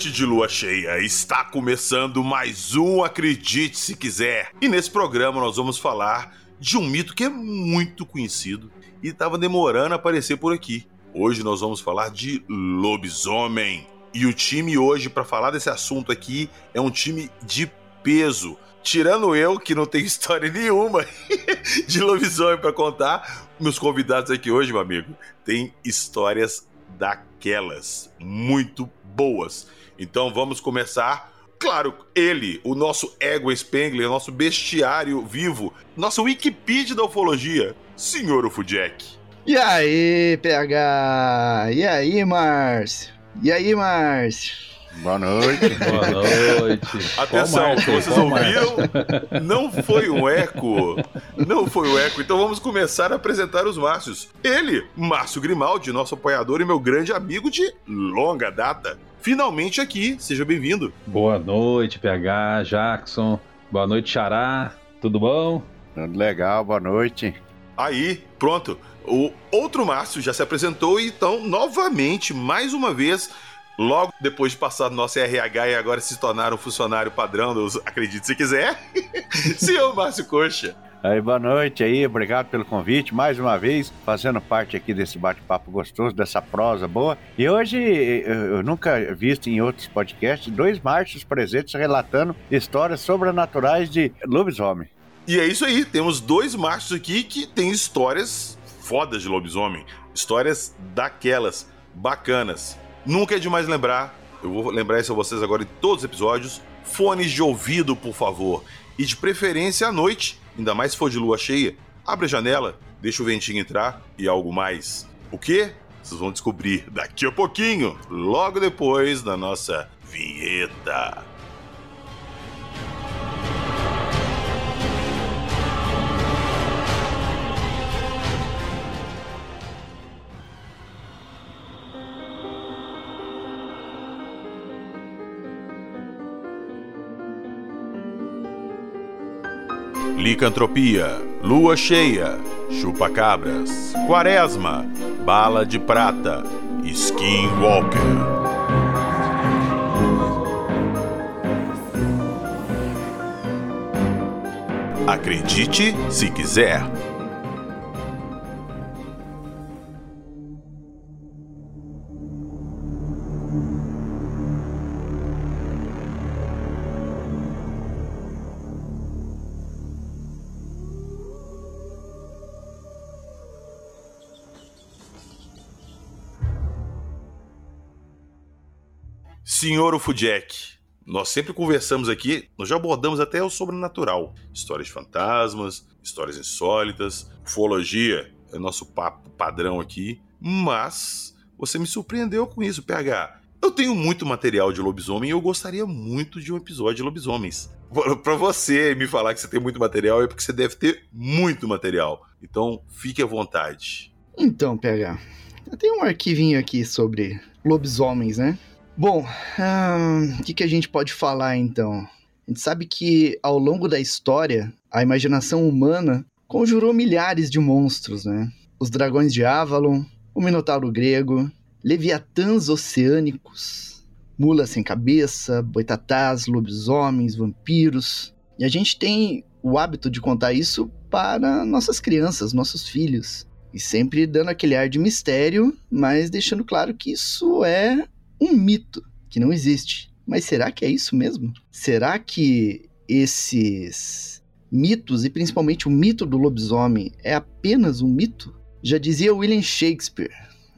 Noite de lua cheia, está começando mais um Acredite Se Quiser. E nesse programa nós vamos falar de um mito que é muito conhecido e estava demorando a aparecer por aqui. Hoje nós vamos falar de lobisomem. E o time hoje para falar desse assunto aqui é um time de peso. Tirando eu, que não tenho história nenhuma de lobisomem para contar, meus convidados aqui hoje, meu amigo, têm histórias daquelas muito boas. Então vamos começar. Claro, ele, o nosso ego Spengler, nosso bestiário vivo, nosso Wikipedia da ufologia, senhor Ufudjack. E aí, PH? E aí, Márcio? E aí, Márcio? Boa noite. Boa noite. Atenção, vocês ouviram? Não foi um eco. Não foi um eco. Então vamos começar a apresentar os Márcios. Ele, Márcio Grimaldi, nosso apoiador e meu grande amigo de longa data. Finalmente aqui, seja bem-vindo. Boa noite, PH, Jackson. Boa noite, Xará. Tudo bom? Tudo legal, boa noite. Aí, pronto. O outro Márcio já se apresentou, então, novamente, mais uma vez, logo depois de passar no nosso RH e agora se tornar um funcionário padrão dos Acredite Se Quiser, senhor Márcio Coxa. Aí, boa noite aí, obrigado pelo convite, mais uma vez, fazendo parte aqui desse bate-papo gostoso, dessa prosa boa. E hoje, eu nunca visto em outros podcasts, dois marchos presentes relatando histórias sobrenaturais de lobisomem. E é isso aí, temos dois machos aqui que têm histórias fodas de lobisomem, histórias daquelas bacanas. Nunca é demais lembrar, eu vou lembrar isso a vocês agora em todos os episódios, fones de ouvido, por favor, e de preferência à noite, ainda mais se for de lua cheia, abre a janela, deixa o ventinho entrar e algo mais. O que? Vocês vão descobrir daqui a pouquinho, logo depois da nossa vinheta. Licantropia, Lua Cheia, Chupa-Cabras, Quaresma, Bala de Prata, Skinwalker. Acredite se quiser. Senhor Ufudjack, nós sempre conversamos aqui, nós já abordamos até o sobrenatural. Histórias de fantasmas, histórias insólitas, ufologia é nosso papo padrão aqui. Mas você me surpreendeu com isso, PH. Eu tenho muito material de lobisomem e eu gostaria muito de um episódio de lobisomens. Para você me falar que você tem muito material é porque você deve ter muito material. Então, fique à vontade. Então, PH, eu tenho um arquivinho aqui sobre lobisomens, né? Bom, o que, que a gente pode falar então? A gente sabe que ao longo da história, a imaginação humana conjurou milhares de monstros, né? Os dragões de Avalon, o Minotauro grego, leviatãs oceânicos, mulas sem cabeça, boitatás, lobisomens, vampiros. E a gente tem o hábito de contar isso para nossas crianças, nossos filhos. E sempre dando aquele ar de mistério, mas deixando claro que isso é um mito que não existe. Mas será que é isso mesmo? Será que esses mitos, e principalmente o mito do lobisomem, é apenas um mito? Já dizia William Shakespeare: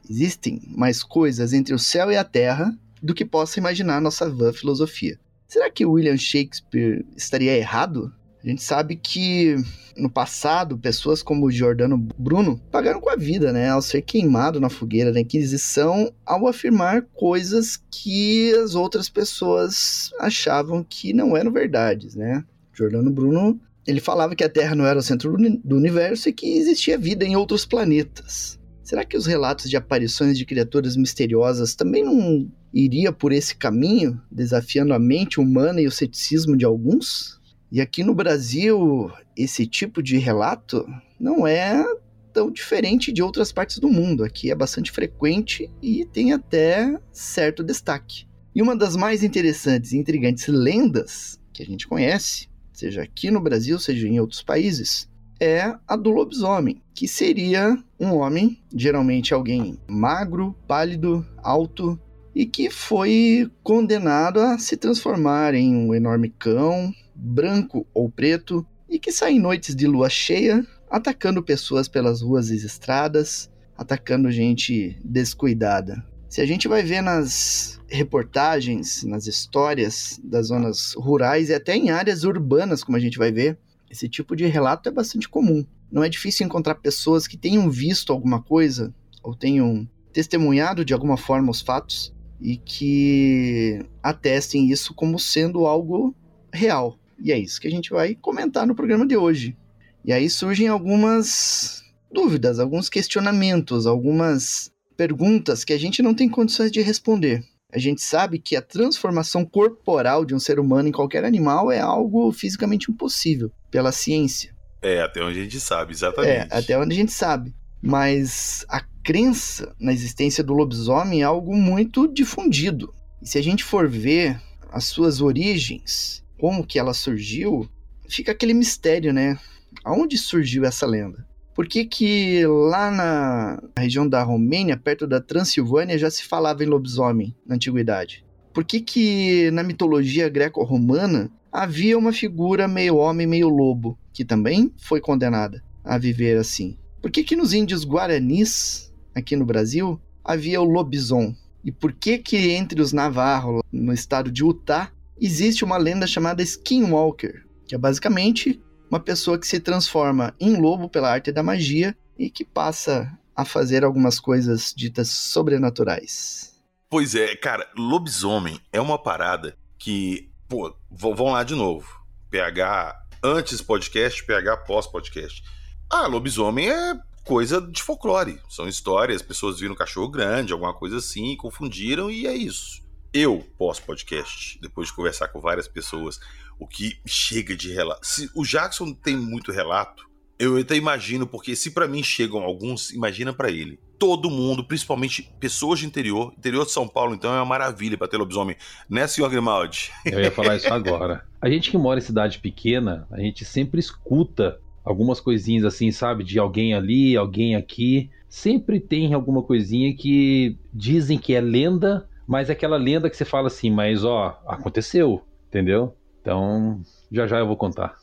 existem mais coisas entre o céu e a terra do que possa imaginar nossa vã filosofia. Será que William Shakespeare estaria errado? A gente sabe que no passado, pessoas como Giordano Bruno pagaram com a vida, né, ao ser queimado na fogueira da Inquisição, ao afirmar coisas que as outras pessoas achavam que não eram verdades, né? Giordano Bruno, ele falava que a Terra não era o centro do universo e que existia vida em outros planetas. Será que os relatos de aparições de criaturas misteriosas também não iria por esse caminho, desafiando a mente humana e o ceticismo de alguns? E aqui no Brasil, esse tipo de relato não é tão diferente de outras partes do mundo. Aqui é bastante frequente e tem até certo destaque. E uma das mais interessantes e intrigantes lendas que a gente conhece, seja aqui no Brasil, seja em outros países, é a do lobisomem, que seria um homem, geralmente alguém magro, pálido, alto, e que foi condenado a se transformar em um enorme cão, branco ou preto, e que sai em noites de lua cheia, atacando pessoas pelas ruas e estradas, atacando gente descuidada. Se a gente vai ver nas reportagens, nas histórias das zonas rurais e até em áreas urbanas, como a gente vai ver, esse tipo de relato é bastante comum. Não é difícil encontrar pessoas que tenham visto alguma coisa ou tenham testemunhado de alguma forma os fatos e que atestem isso como sendo algo real. E é isso que a gente vai comentar no programa de hoje. E aí surgem algumas dúvidas, alguns questionamentos, algumas perguntas que a gente não tem condições de responder. A gente sabe que a transformação corporal de um ser humano em qualquer animal é algo fisicamente impossível pela ciência. É, até onde a gente sabe, exatamente. É, até onde a gente sabe. Mas a crença na existência do lobisomem é algo muito difundido. E se a gente for ver as suas origens, como que ela surgiu, fica aquele mistério, né? Aonde surgiu essa lenda? Por que, que lá na região da Romênia, perto da Transilvânia, já se falava em lobisomem na antiguidade? Por que, que na mitologia greco-romana havia uma figura meio homem, meio lobo, que também foi condenada a viver assim? Por que, que nos índios guaranis, aqui no Brasil, havia o lobison? E por que que entre os navarros, no estado de Utah, existe uma lenda chamada Skinwalker, que é basicamente uma pessoa que se transforma em lobo pela arte da magia e que passa a fazer algumas coisas ditas sobrenaturais. Pois é, cara, lobisomem é uma parada que, pô, vão lá de novo. PH antes podcast, PH pós podcast. Ah, lobisomem é coisa de folclore. São histórias, pessoas viram um cachorro grande, alguma coisa assim, confundiram e é isso. Eu, pós-podcast, depois de conversar com várias pessoas, o que chega de relato. Se o Jackson tem muito relato, eu até imagino, porque se para mim chegam alguns, imagina para ele. Todo mundo, principalmente pessoas de interior, interior de São Paulo, então é uma maravilha para ter lobisomem, né, senhor Grimaldi? Eu ia falar isso agora. A gente que mora em cidade pequena, a gente sempre escuta algumas coisinhas assim, sabe, de alguém ali, alguém aqui. Sempre tem alguma coisinha que dizem que é lenda, mas é aquela lenda que você fala assim, mas ó, aconteceu, entendeu? Então, já já eu vou contar.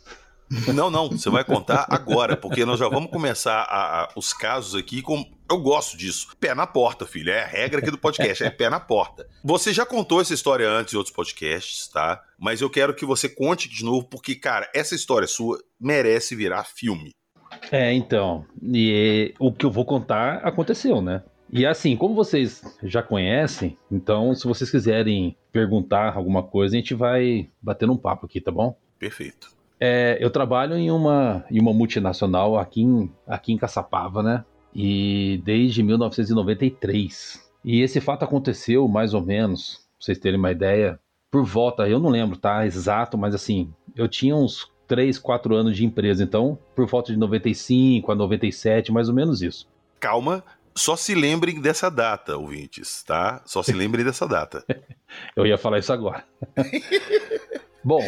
Não, não, você vai contar agora, porque nós já vamos começar a, a, os casos aqui com. Eu gosto disso. Pé na porta, filho. É a regra aqui do podcast, é pé na porta. Você já contou essa história antes em outros podcasts, tá? Mas eu quero que você conte de novo, porque, cara, essa história sua merece virar filme. É, então. E o que eu vou contar aconteceu, né? E assim, como vocês já conhecem, então se vocês quiserem perguntar alguma coisa, a gente vai batendo um papo aqui, tá bom? Perfeito. É, eu trabalho em uma, em uma multinacional aqui em, aqui em Caçapava, né? E desde 1993. E esse fato aconteceu mais ou menos, pra vocês terem uma ideia, por volta, eu não lembro, tá? Exato, mas assim, eu tinha uns 3, 4 anos de empresa, então, por volta de 95 a 97, mais ou menos isso. Calma, só se lembrem dessa data, ouvintes, tá? Só se lembrem dessa data. Eu ia falar isso agora. Bom,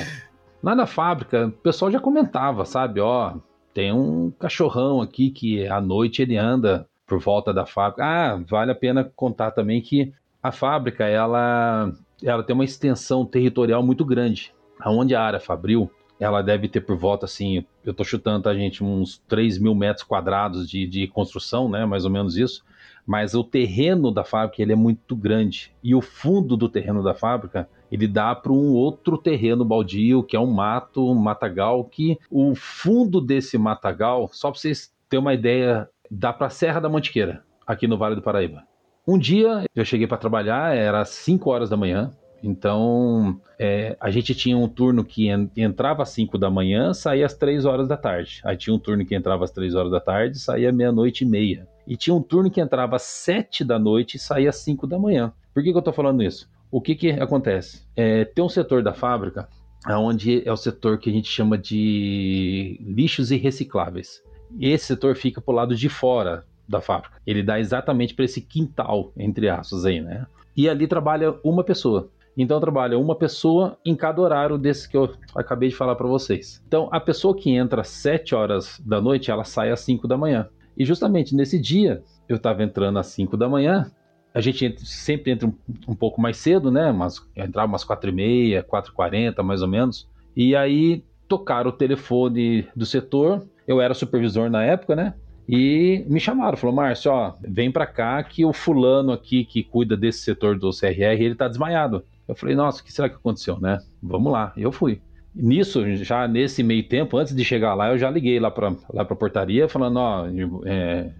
lá na fábrica, o pessoal já comentava, sabe? Ó, tem um cachorrão aqui que à noite ele anda por volta da fábrica. Ah, vale a pena contar também que a fábrica, ela, ela tem uma extensão territorial muito grande. Aonde a área fabril ela deve ter por volta, assim, eu tô chutando, tá, gente, uns 3 mil metros quadrados de, de construção, né, mais ou menos isso, mas o terreno da fábrica, ele é muito grande, e o fundo do terreno da fábrica, ele dá para um outro terreno baldio, que é um mato, um matagal, que o fundo desse matagal, só para vocês terem uma ideia, dá para a Serra da Mantiqueira, aqui no Vale do Paraíba. Um dia eu cheguei para trabalhar, era 5 horas da manhã, então, é, a gente tinha um turno que entrava às 5 da manhã, saía às 3 horas da tarde. Aí tinha um turno que entrava às 3 horas da tarde, saía meia-noite e meia. E tinha um turno que entrava às 7 da noite e saía às 5 da manhã. Por que, que eu estou falando isso? O que, que acontece? É, tem um setor da fábrica onde é o setor que a gente chama de lixos e recicláveis. Esse setor fica para o lado de fora da fábrica. Ele dá exatamente para esse quintal, entre aspas, aí, né? E ali trabalha uma pessoa. Então trabalha uma pessoa em cada horário desse que eu acabei de falar para vocês. Então a pessoa que entra às 7 horas da noite, ela sai às 5 da manhã. E justamente nesse dia, eu estava entrando às 5 da manhã, a gente entra, sempre entra um, um, pouco mais cedo, né? Mas entrava umas 4 e meia, 4 40 mais ou menos. E aí tocaram o telefone do setor. Eu era supervisor na época, né? E me chamaram, falou, Márcio, ó, vem para cá que o fulano aqui que cuida desse setor do CRR, ele tá desmaiado. Eu falei, nossa, o que será que aconteceu, né? Vamos lá. E eu fui. Nisso, já nesse meio tempo, antes de chegar lá, eu já liguei lá para lá pra portaria, falando, ó, é,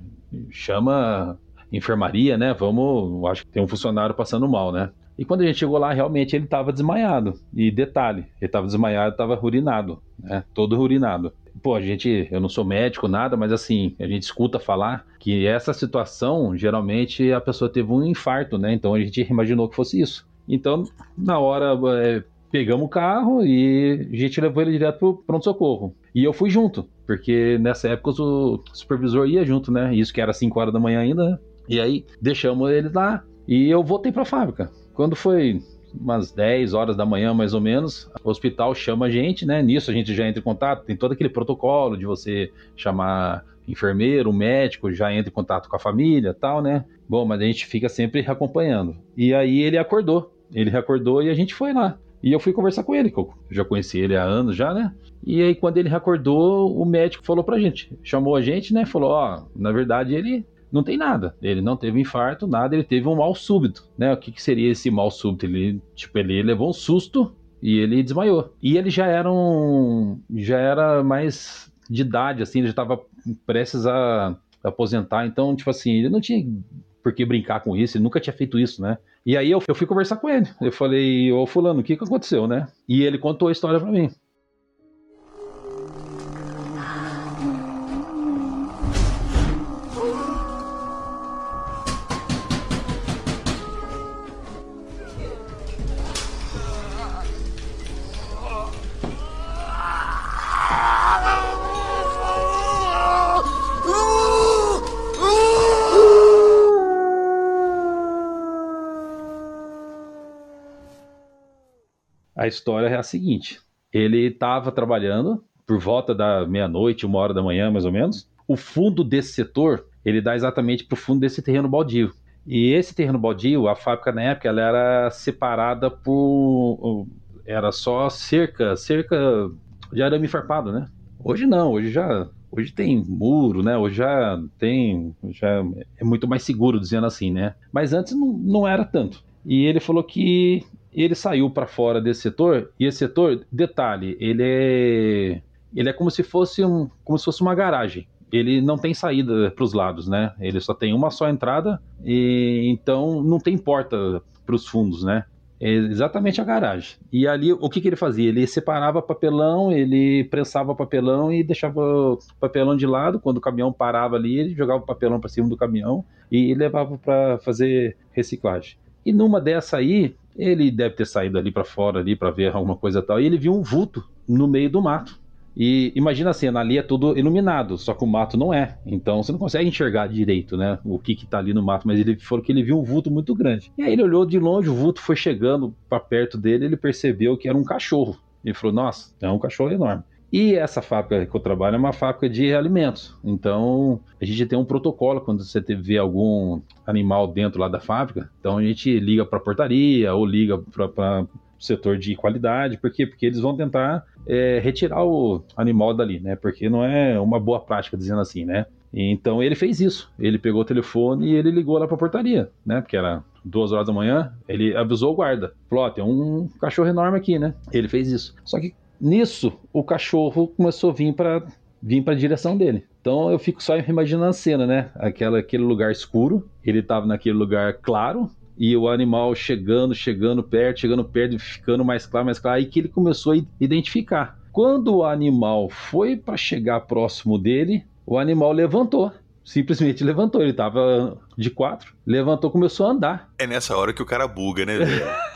chama enfermaria, né? Vamos, acho que tem um funcionário passando mal, né? E quando a gente chegou lá, realmente ele estava desmaiado. E detalhe, ele estava desmaiado, estava urinado, né? Todo urinado. Pô, a gente, eu não sou médico, nada, mas assim, a gente escuta falar que essa situação, geralmente a pessoa teve um infarto, né? Então a gente imaginou que fosse isso. Então, na hora, é, pegamos o carro e a gente levou ele direto pro pronto-socorro. E eu fui junto, porque nessa época o supervisor ia junto, né? Isso que era 5 horas da manhã ainda. E aí deixamos ele lá e eu voltei para a fábrica. Quando foi umas 10 horas da manhã, mais ou menos, o hospital chama a gente, né? Nisso a gente já entra em contato, tem todo aquele protocolo de você chamar enfermeiro, médico, já entra em contato com a família tal, né? Bom, mas a gente fica sempre acompanhando. E aí ele acordou. Ele acordou e a gente foi lá. E eu fui conversar com ele, que eu já conheci ele há anos já, né? E aí, quando ele acordou, o médico falou pra gente, chamou a gente, né? Falou: Ó, oh, na verdade, ele não tem nada. Ele não teve infarto, nada, ele teve um mal súbito, né? O que, que seria esse mal súbito? Ele, tipo, ele levou um susto e ele desmaiou. E ele já era um, já era mais de idade, assim, ele já estava prestes a aposentar, então, tipo assim, ele não tinha por que brincar com isso, ele nunca tinha feito isso, né? E aí eu, eu fui conversar com ele. Eu falei, ô fulano, o que, que aconteceu, né? E ele contou a história para mim. A história é a seguinte: ele estava trabalhando por volta da meia-noite, uma hora da manhã, mais ou menos. O fundo desse setor ele dá exatamente para o fundo desse terreno baldio. E esse terreno baldio, a fábrica na época, ela era separada por. Era só cerca, cerca de arame farpado, né? Hoje não, hoje já. Hoje tem muro, né? Hoje já tem. Já é muito mais seguro, dizendo assim, né? Mas antes não, não era tanto. E ele falou que ele saiu para fora desse setor e esse setor, detalhe, ele é ele é como se fosse um como se fosse uma garagem. Ele não tem saída para os lados, né? Ele só tem uma só entrada e então não tem porta para os fundos, né? É exatamente a garagem. E ali, o que, que ele fazia? Ele separava papelão, ele prensava papelão e deixava o papelão de lado. Quando o caminhão parava ali, ele jogava o papelão para cima do caminhão e levava para fazer reciclagem. E numa dessa aí, ele deve ter saído ali para fora ali para ver alguma coisa tal, e ele viu um vulto no meio do mato. E imagina a cena, ali é tudo iluminado, só que o mato não é. Então você não consegue enxergar direito, né? O que que tá ali no mato, mas ele falou que ele viu um vulto muito grande. E aí ele olhou de longe, o vulto foi chegando para perto dele, ele percebeu que era um cachorro. Ele falou: "Nossa, é um cachorro enorme". E essa fábrica que eu trabalho é uma fábrica de alimentos. Então, a gente tem um protocolo quando você vê algum animal dentro lá da fábrica. Então, a gente liga para a portaria ou liga para o setor de qualidade. Por quê? Porque eles vão tentar é, retirar o animal dali, né? Porque não é uma boa prática, dizendo assim, né? Então, ele fez isso. Ele pegou o telefone e ele ligou lá para a portaria, né? Porque era duas horas da manhã, ele avisou o guarda. Falou, ó, tem um cachorro enorme aqui, né? Ele fez isso. Só que Nisso, o cachorro começou a vir para vir para a direção dele. Então eu fico só imaginando a cena, né? Aquela, aquele lugar escuro, ele estava naquele lugar claro e o animal chegando, chegando perto, chegando perto, ficando mais claro, mais claro, aí que ele começou a identificar. Quando o animal foi para chegar próximo dele, o animal levantou. Simplesmente levantou, ele estava de quatro, levantou, começou a andar. É nessa hora que o cara buga, né?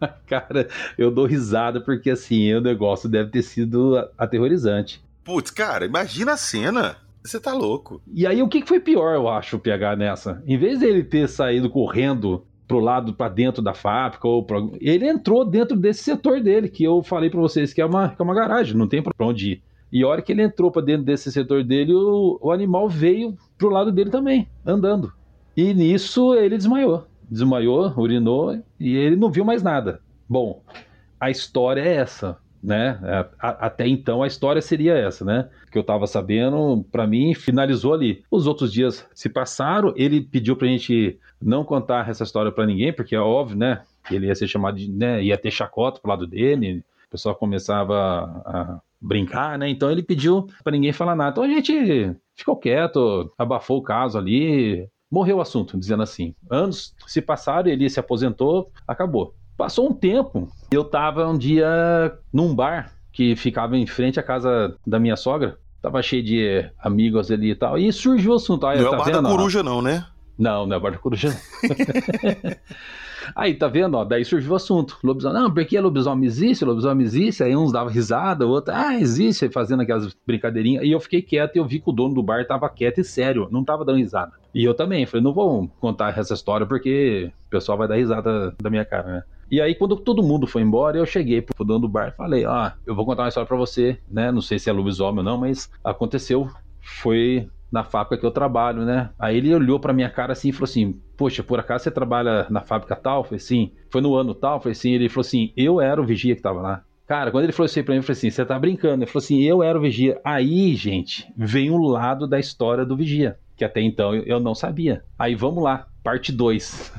cara, eu dou risada porque assim, o negócio deve ter sido aterrorizante. Putz, cara, imagina a cena. Você tá louco. E aí, o que foi pior, eu acho, o PH nessa? Em vez dele ter saído correndo pro lado, para dentro da fábrica, ou pra... ele entrou dentro desse setor dele, que eu falei para vocês que é, uma, que é uma garagem, não tem pra onde ir. E a hora que ele entrou para dentro desse setor dele, o, o animal veio pro lado dele também, andando. E nisso ele desmaiou. Desmaiou, urinou e ele não viu mais nada. Bom, a história é essa né? Até então a história seria essa, né? Que eu tava sabendo, para mim, finalizou ali. Os outros dias se passaram, ele pediu pra gente não contar essa história para ninguém, porque é óbvio, né? Ele ia ser chamado de, né? Ia ter chacota pro lado dele, o pessoal começava a brincar, né? Então ele pediu para ninguém falar nada. Então a gente ficou quieto, abafou o caso ali, morreu o assunto, dizendo assim. Anos se passaram, ele se aposentou, acabou. Passou um tempo, eu tava um dia num bar que ficava em frente à casa da minha sogra. Tava cheio de amigos ali e tal. E surgiu o assunto. Aí, não tá é o bar vendo, da coruja, não, né? Não, não é bar da coruja. não. Aí, tá vendo, ó? Daí surgiu o assunto. Lobisomem, não, porque lobisomem existe, lobisomem existe. Aí uns davam risada, o outro, ah, existe, fazendo aquelas brincadeirinhas. E eu fiquei quieto e eu vi que o dono do bar tava quieto e sério, não tava dando risada. E eu também, falei, não vou contar essa história porque o pessoal vai dar risada da minha cara, né? E aí, quando todo mundo foi embora, eu cheguei pro dono do bar e falei: Ah, eu vou contar uma história pra você, né? Não sei se é lobisomem ou não, mas aconteceu. Foi na fábrica que eu trabalho, né? Aí ele olhou pra minha cara assim e falou assim: Poxa, por acaso você trabalha na fábrica tal? Falei assim: Foi no ano tal? Falei assim: Ele falou assim: Eu era o vigia que tava lá. Cara, quando ele falou isso aí pra mim, eu falei assim: Você tá brincando? Ele falou assim: Eu era o vigia. Aí, gente, vem o lado da história do vigia, que até então eu não sabia. Aí vamos lá, parte 2.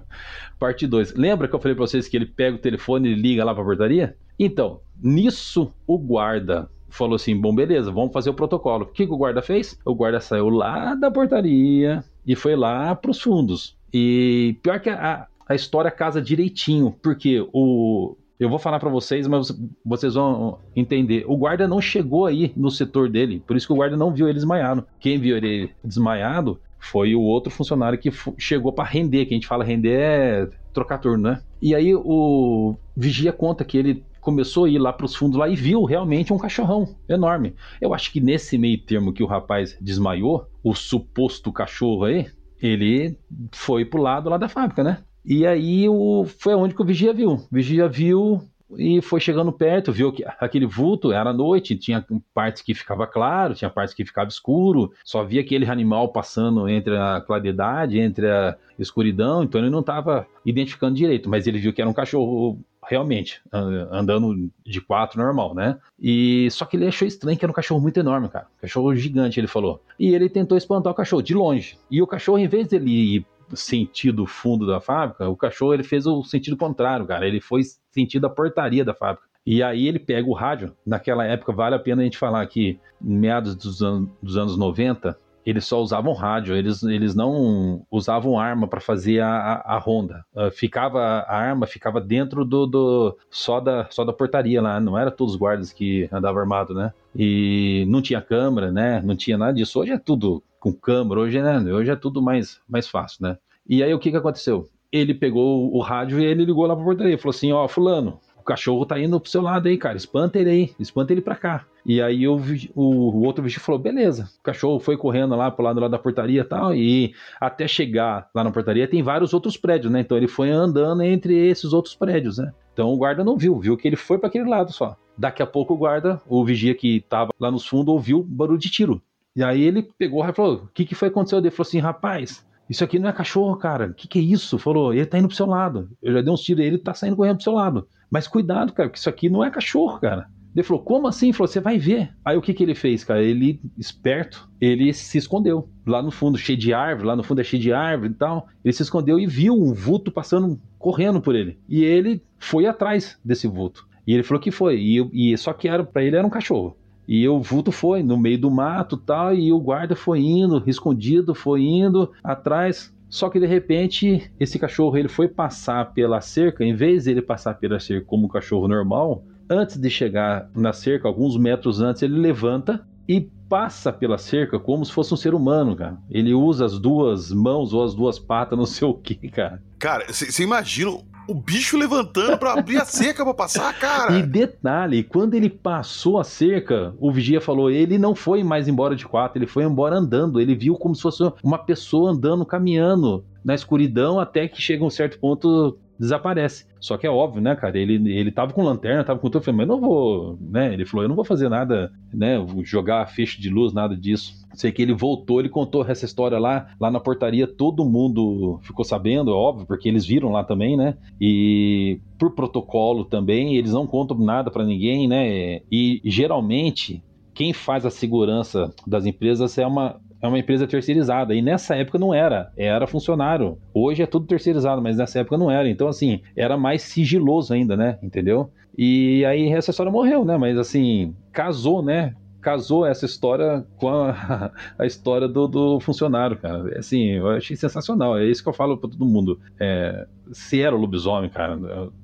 parte 2. Lembra que eu falei pra vocês que ele pega o telefone e liga lá pra portaria? Então, nisso o guarda falou assim: bom, beleza, vamos fazer o protocolo. O que, que o guarda fez? O guarda saiu lá da portaria e foi lá pros fundos. E pior que a, a história casa direitinho, porque o. Eu vou falar pra vocês, mas vocês vão entender. O guarda não chegou aí no setor dele, por isso que o guarda não viu ele desmaiado. Quem viu ele desmaiado foi o outro funcionário que chegou pra render, que a gente fala render é trocar turno, né? E aí o vigia conta que ele começou a ir lá pros fundos lá e viu realmente um cachorrão enorme. Eu acho que nesse meio termo que o rapaz desmaiou, o suposto cachorro aí, ele foi pro lado lá da fábrica, né? E aí o, foi onde que o vigia viu. O vigia viu e foi chegando perto, viu que aquele vulto era noite, tinha partes que ficava claro, tinha partes que ficava escuro, só via aquele animal passando entre a claridade, entre a escuridão, então ele não estava identificando direito, mas ele viu que era um cachorro realmente, an- andando de quatro normal, né? E só que ele achou estranho que era um cachorro muito enorme, cara. Cachorro gigante, ele falou. E ele tentou espantar o cachorro de longe. E o cachorro, em vez dele ir sentido fundo da fábrica, o cachorro ele fez o sentido contrário, cara. Ele foi sentido a portaria da fábrica. E aí ele pega o rádio. Naquela época, vale a pena a gente falar que, meados dos, an dos anos 90, eles só usavam rádio, eles, eles não usavam arma para fazer a, a, ronda. Uh, ficava a arma ficava dentro do, do só da só da portaria lá, não era todos os guardas que andavam armado, né? E não tinha câmera, né? Não tinha nada disso. Hoje é tudo com câmera, hoje, né? Hoje é tudo mais mais fácil, né? E aí o que que aconteceu? Ele pegou o rádio e ele ligou lá pra portaria, falou assim: "Ó, fulano, cachorro tá indo pro seu lado aí, cara. Espanta ele aí, espanta ele pra cá. E aí o, o, o outro bicho falou: beleza. O cachorro foi correndo lá pro lado lá da portaria e tal. E até chegar lá na portaria tem vários outros prédios, né? Então ele foi andando entre esses outros prédios, né? Então o guarda não viu, viu que ele foi para aquele lado só. Daqui a pouco o guarda, o vigia que tava lá nos fundos, ouviu barulho de tiro. E aí ele pegou e falou: o que, que foi que aconteceu? Ele falou assim: rapaz. Isso aqui não é cachorro, cara. O que, que é isso? Falou, ele tá indo pro seu lado. Eu já dei uns tiros ele tá saindo correndo pro seu lado. Mas cuidado, cara, que isso aqui não é cachorro, cara. Ele falou, como assim? Ele falou, você vai ver. Aí o que, que ele fez, cara? Ele, esperto, ele se escondeu. Lá no fundo, cheio de árvore, lá no fundo é cheio de árvore e tal. Ele se escondeu e viu um vulto passando, correndo por ele. E ele foi atrás desse vulto. E ele falou que foi. E, e só que era para ele era um cachorro. E o vulto foi no meio do mato tal, e o guarda foi indo, escondido, foi indo atrás. Só que de repente, esse cachorro ele foi passar pela cerca, em vez dele passar pela cerca como um cachorro normal, antes de chegar na cerca, alguns metros antes, ele levanta e passa pela cerca como se fosse um ser humano, cara. Ele usa as duas mãos ou as duas patas, não sei o que, cara. Cara, você imagina o bicho levantando para abrir a cerca para passar, cara. E detalhe, quando ele passou a cerca, o vigia falou, ele não foi mais embora de quatro, ele foi embora andando. Ele viu como se fosse uma pessoa andando, caminhando na escuridão até que chega um certo ponto desaparece. Só que é óbvio, né, cara? Ele, ele tava com lanterna, tava com tudo. Eu falei, mas não vou, né? Ele falou, eu não vou fazer nada, né? Jogar feixe de luz, nada disso. Sei que ele voltou, ele contou essa história lá, lá na portaria, todo mundo ficou sabendo, é óbvio, porque eles viram lá também, né? E por protocolo também, eles não contam nada para ninguém, né? E geralmente quem faz a segurança das empresas é uma, é uma empresa terceirizada. E nessa época não era, era funcionário. Hoje é tudo terceirizado, mas nessa época não era. Então, assim, era mais sigiloso ainda, né? Entendeu? E aí essa história morreu, né? Mas assim, casou, né? Casou essa história com a, a história do, do, funcionário, cara. Assim, eu achei sensacional. É isso que eu falo pra todo mundo. É, se era o lobisomem, cara,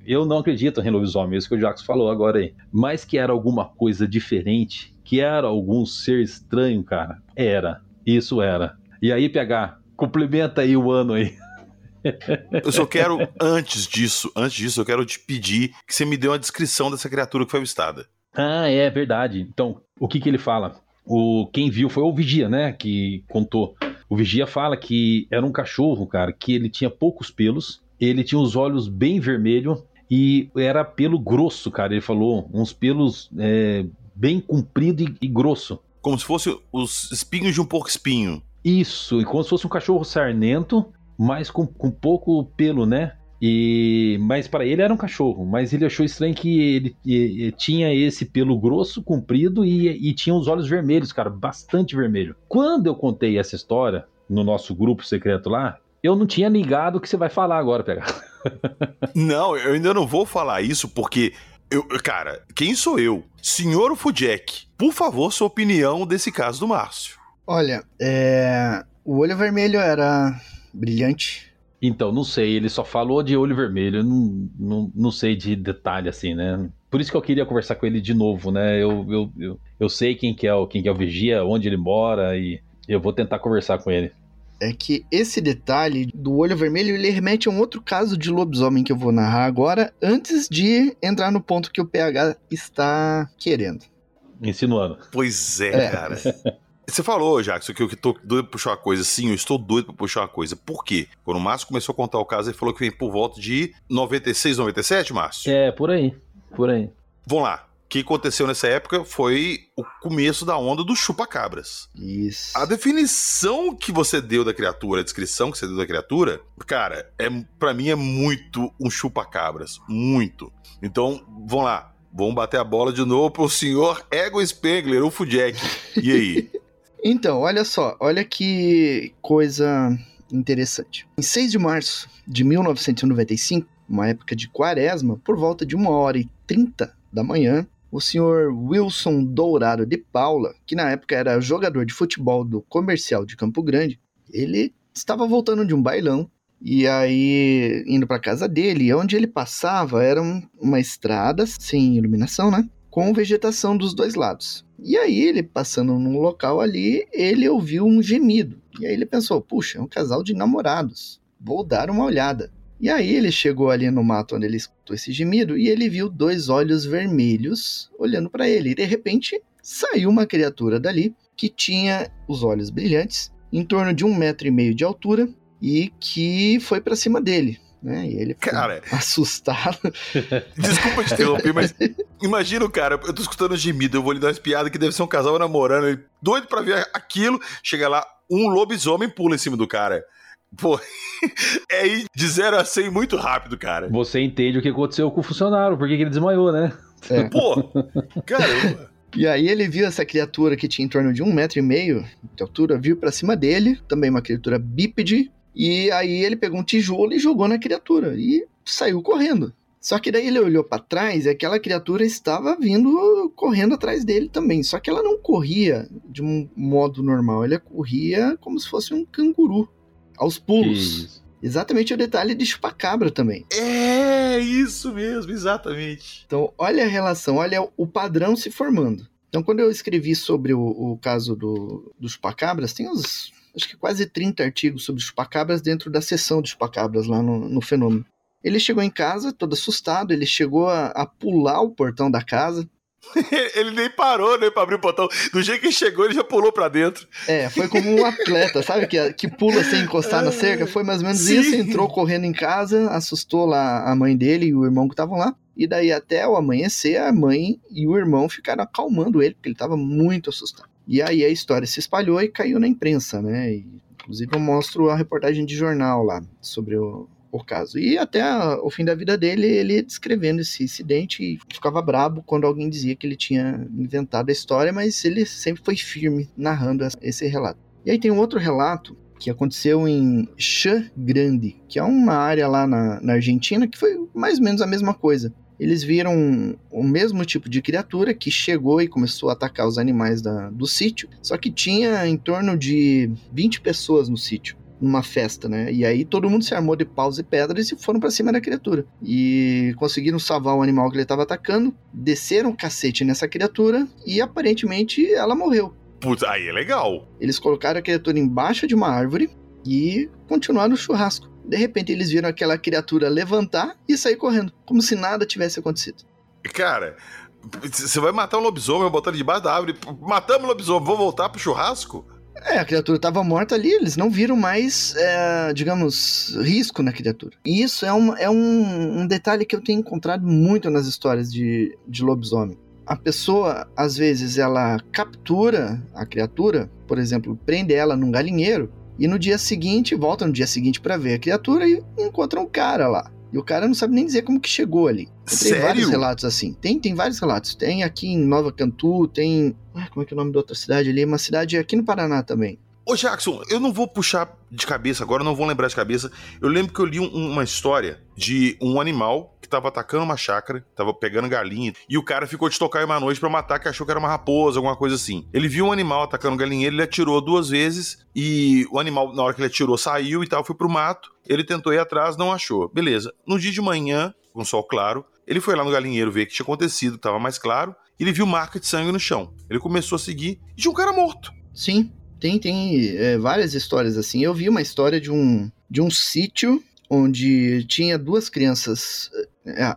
eu não acredito em lobisomem, é isso que o Jackson falou agora aí. Mas que era alguma coisa diferente, que era algum ser estranho, cara, era. Isso era. E aí, PH, complementa aí o ano aí. Eu só quero, antes disso, antes disso, eu quero te pedir que você me dê uma descrição dessa criatura que foi avistada. Ah, é verdade. Então, o que que ele fala? O, quem viu foi o Vigia, né? Que contou. O Vigia fala que era um cachorro, cara, que ele tinha poucos pelos, ele tinha os olhos bem vermelhos e era pelo grosso, cara. Ele falou, uns pelos é, bem comprido e, e grosso. Como se fosse os espinhos de um porco espinho. Isso, e como se fosse um cachorro sarnento, mas com, com pouco pelo, né? E mas para ele era um cachorro, mas ele achou estranho que ele, ele tinha esse pelo grosso, comprido e, e, tinha os olhos vermelhos, cara, bastante vermelho. Quando eu contei essa história no nosso grupo secreto lá, eu não tinha ligado o que você vai falar agora, pegar. não, eu ainda não vou falar isso porque eu, cara, quem sou eu? Senhor Fujek, por favor, sua opinião desse caso do Márcio. Olha, é... o olho vermelho era brilhante. Então, não sei, ele só falou de olho vermelho, não, não, não sei de detalhe assim, né? Por isso que eu queria conversar com ele de novo, né? Eu, eu, eu, eu sei quem que, é o, quem que é o vigia, onde ele mora e eu vou tentar conversar com ele é que esse detalhe do olho vermelho ele remete a um outro caso de lobisomem que eu vou narrar agora, antes de entrar no ponto que o PH está querendo. Insinuando. Pois é, é. cara. Você falou, Jackson, que eu tô doido pra puxar uma coisa. Sim, eu estou doido pra puxar uma coisa. Por quê? Quando o Márcio começou a contar o caso, ele falou que vem por volta de 96, 97, Márcio? É, por aí. Por aí. Vamos lá que aconteceu nessa época foi o começo da onda do chupa-cabras. Isso. A definição que você deu da criatura, a descrição que você deu da criatura, cara, é para mim é muito um chupa-cabras. Muito. Então, vamos lá. Vamos bater a bola de novo pro senhor Ego Spengler, o Fudjack. E aí? então, olha só. Olha que coisa interessante. Em 6 de março de 1995, uma época de quaresma, por volta de uma hora e 30 da manhã, o senhor Wilson Dourado de Paula, que na época era jogador de futebol do Comercial de Campo Grande, ele estava voltando de um bailão e aí indo para casa dele, onde ele passava era uma estrada sem iluminação, né? Com vegetação dos dois lados. E aí ele passando num local ali, ele ouviu um gemido. E aí ele pensou: "Puxa, é um casal de namorados. Vou dar uma olhada". E aí ele chegou ali no mato onde ele escutou esse gemido e ele viu dois olhos vermelhos olhando para ele. E de repente saiu uma criatura dali que tinha os olhos brilhantes, em torno de um metro e meio de altura, e que foi para cima dele. Né? E ele ficou cara, assustado. Desculpa te interromper, mas imagina o cara, eu tô escutando gemido, eu vou lhe dar uma espiada que deve ser um casal namorando, ele doido para ver aquilo, chega lá, um lobisomem pula em cima do cara. Pô, é ir de 0 a 100 muito rápido, cara. Você entende o que aconteceu com o funcionário, por que ele desmaiou, né? É. Pô, caramba. E aí ele viu essa criatura que tinha em torno de um metro e meio de altura, viu para cima dele, também uma criatura bípede, e aí ele pegou um tijolo e jogou na criatura e saiu correndo. Só que daí ele olhou para trás e aquela criatura estava vindo correndo atrás dele também. Só que ela não corria de um modo normal, ela corria como se fosse um canguru aos pulos. Exatamente o detalhe de chupacabra também. É, isso mesmo, exatamente. Então, olha a relação, olha o padrão se formando. Então, quando eu escrevi sobre o, o caso do, dos chupacabras, tem uns, acho que quase 30 artigos sobre chupacabras dentro da seção de chupacabras lá no, no fenômeno. Ele chegou em casa todo assustado, ele chegou a, a pular o portão da casa, ele nem parou, nem pra abrir o portão. Do jeito que ele chegou, ele já pulou pra dentro. É, foi como um atleta, sabe? Que, que pula sem encostar na cerca. Foi mais ou menos Sim. isso. Entrou correndo em casa, assustou lá a mãe dele e o irmão que estavam lá. E daí até o amanhecer, a mãe e o irmão ficaram acalmando ele, porque ele estava muito assustado. E aí a história se espalhou e caiu na imprensa, né? E, inclusive eu mostro a reportagem de jornal lá sobre o, o caso. E até a, o fim da vida dele, ele descrevendo esse incidente e ficava brabo quando alguém dizia que ele tinha inventado a história, mas ele sempre foi firme narrando esse relato. E aí tem um outro relato que aconteceu em Chã Grande, que é uma área lá na, na Argentina que foi mais ou menos a mesma coisa. Eles viram o mesmo tipo de criatura que chegou e começou a atacar os animais da, do sítio, só que tinha em torno de 20 pessoas no sítio numa festa, né? E aí todo mundo se armou de paus e pedras e foram para cima da criatura. E conseguiram salvar o animal que ele estava atacando, desceram o cacete nessa criatura e aparentemente ela morreu. Putz, aí é legal. Eles colocaram a criatura embaixo de uma árvore e continuaram o churrasco. De repente eles viram aquela criatura levantar e sair correndo, como se nada tivesse acontecido. Cara, você vai matar um lobisomem, botar ele debaixo da árvore. Matamos o lobisomem, vou voltar pro churrasco? É, a criatura estava morta ali, eles não viram mais, é, digamos, risco na criatura. E isso é, um, é um, um, detalhe que eu tenho encontrado muito nas histórias de, de lobisomem. A pessoa, às vezes, ela captura a criatura, por exemplo, prende ela num galinheiro, e no dia seguinte, volta no dia seguinte para ver a criatura e encontra um cara lá. E o cara não sabe nem dizer como que chegou ali. Tem vários relatos assim. Tem, tem vários relatos. Tem aqui em Nova Cantu, tem. Ah, como é que é o nome da outra cidade ali? Uma cidade aqui no Paraná também. Ô Jackson, eu não vou puxar de cabeça agora, não vou lembrar de cabeça. Eu lembro que eu li um, uma história de um animal tava atacando uma chácara, tava pegando galinha, e o cara ficou de tocar uma noite para matar, que achou que era uma raposa, alguma coisa assim. Ele viu um animal atacando galinheiro, ele atirou duas vezes, e o animal, na hora que ele atirou, saiu e tal, foi pro mato. Ele tentou ir atrás, não achou. Beleza. No dia de manhã, com sol claro, ele foi lá no galinheiro ver o que tinha acontecido, tava mais claro, e ele viu marca de sangue no chão. Ele começou a seguir e tinha um cara morto. Sim. Tem, tem é, várias histórias assim. Eu vi uma história de um, de um sítio onde tinha duas crianças,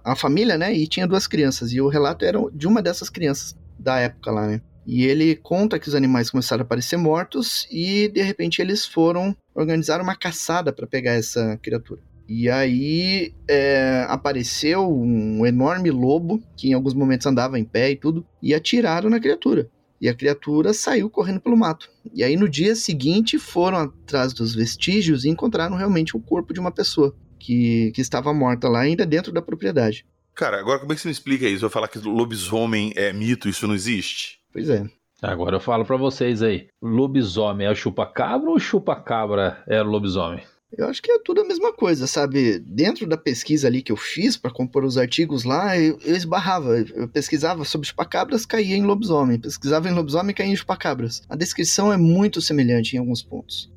a família, né? E tinha duas crianças. E o relato era de uma dessas crianças da época lá, né? E ele conta que os animais começaram a aparecer mortos e de repente eles foram organizar uma caçada para pegar essa criatura. E aí é, apareceu um enorme lobo que em alguns momentos andava em pé e tudo e atiraram na criatura. E a criatura saiu correndo pelo mato. E aí no dia seguinte foram atrás dos vestígios e encontraram realmente o corpo de uma pessoa que, que estava morta lá, ainda dentro da propriedade. Cara, agora como é que você me explica isso? Vai falar que lobisomem é mito, isso não existe? Pois é. Agora eu falo para vocês aí. Lobisomem é o chupa-cabra ou chupa-cabra é o lobisomem? Eu acho que é tudo a mesma coisa, sabe? Dentro da pesquisa ali que eu fiz para compor os artigos lá, eu, eu esbarrava. Eu pesquisava sobre chupacabras, caía em lobisomem. Pesquisava em lobisomem, caía em chupacabras. A descrição é muito semelhante em alguns pontos.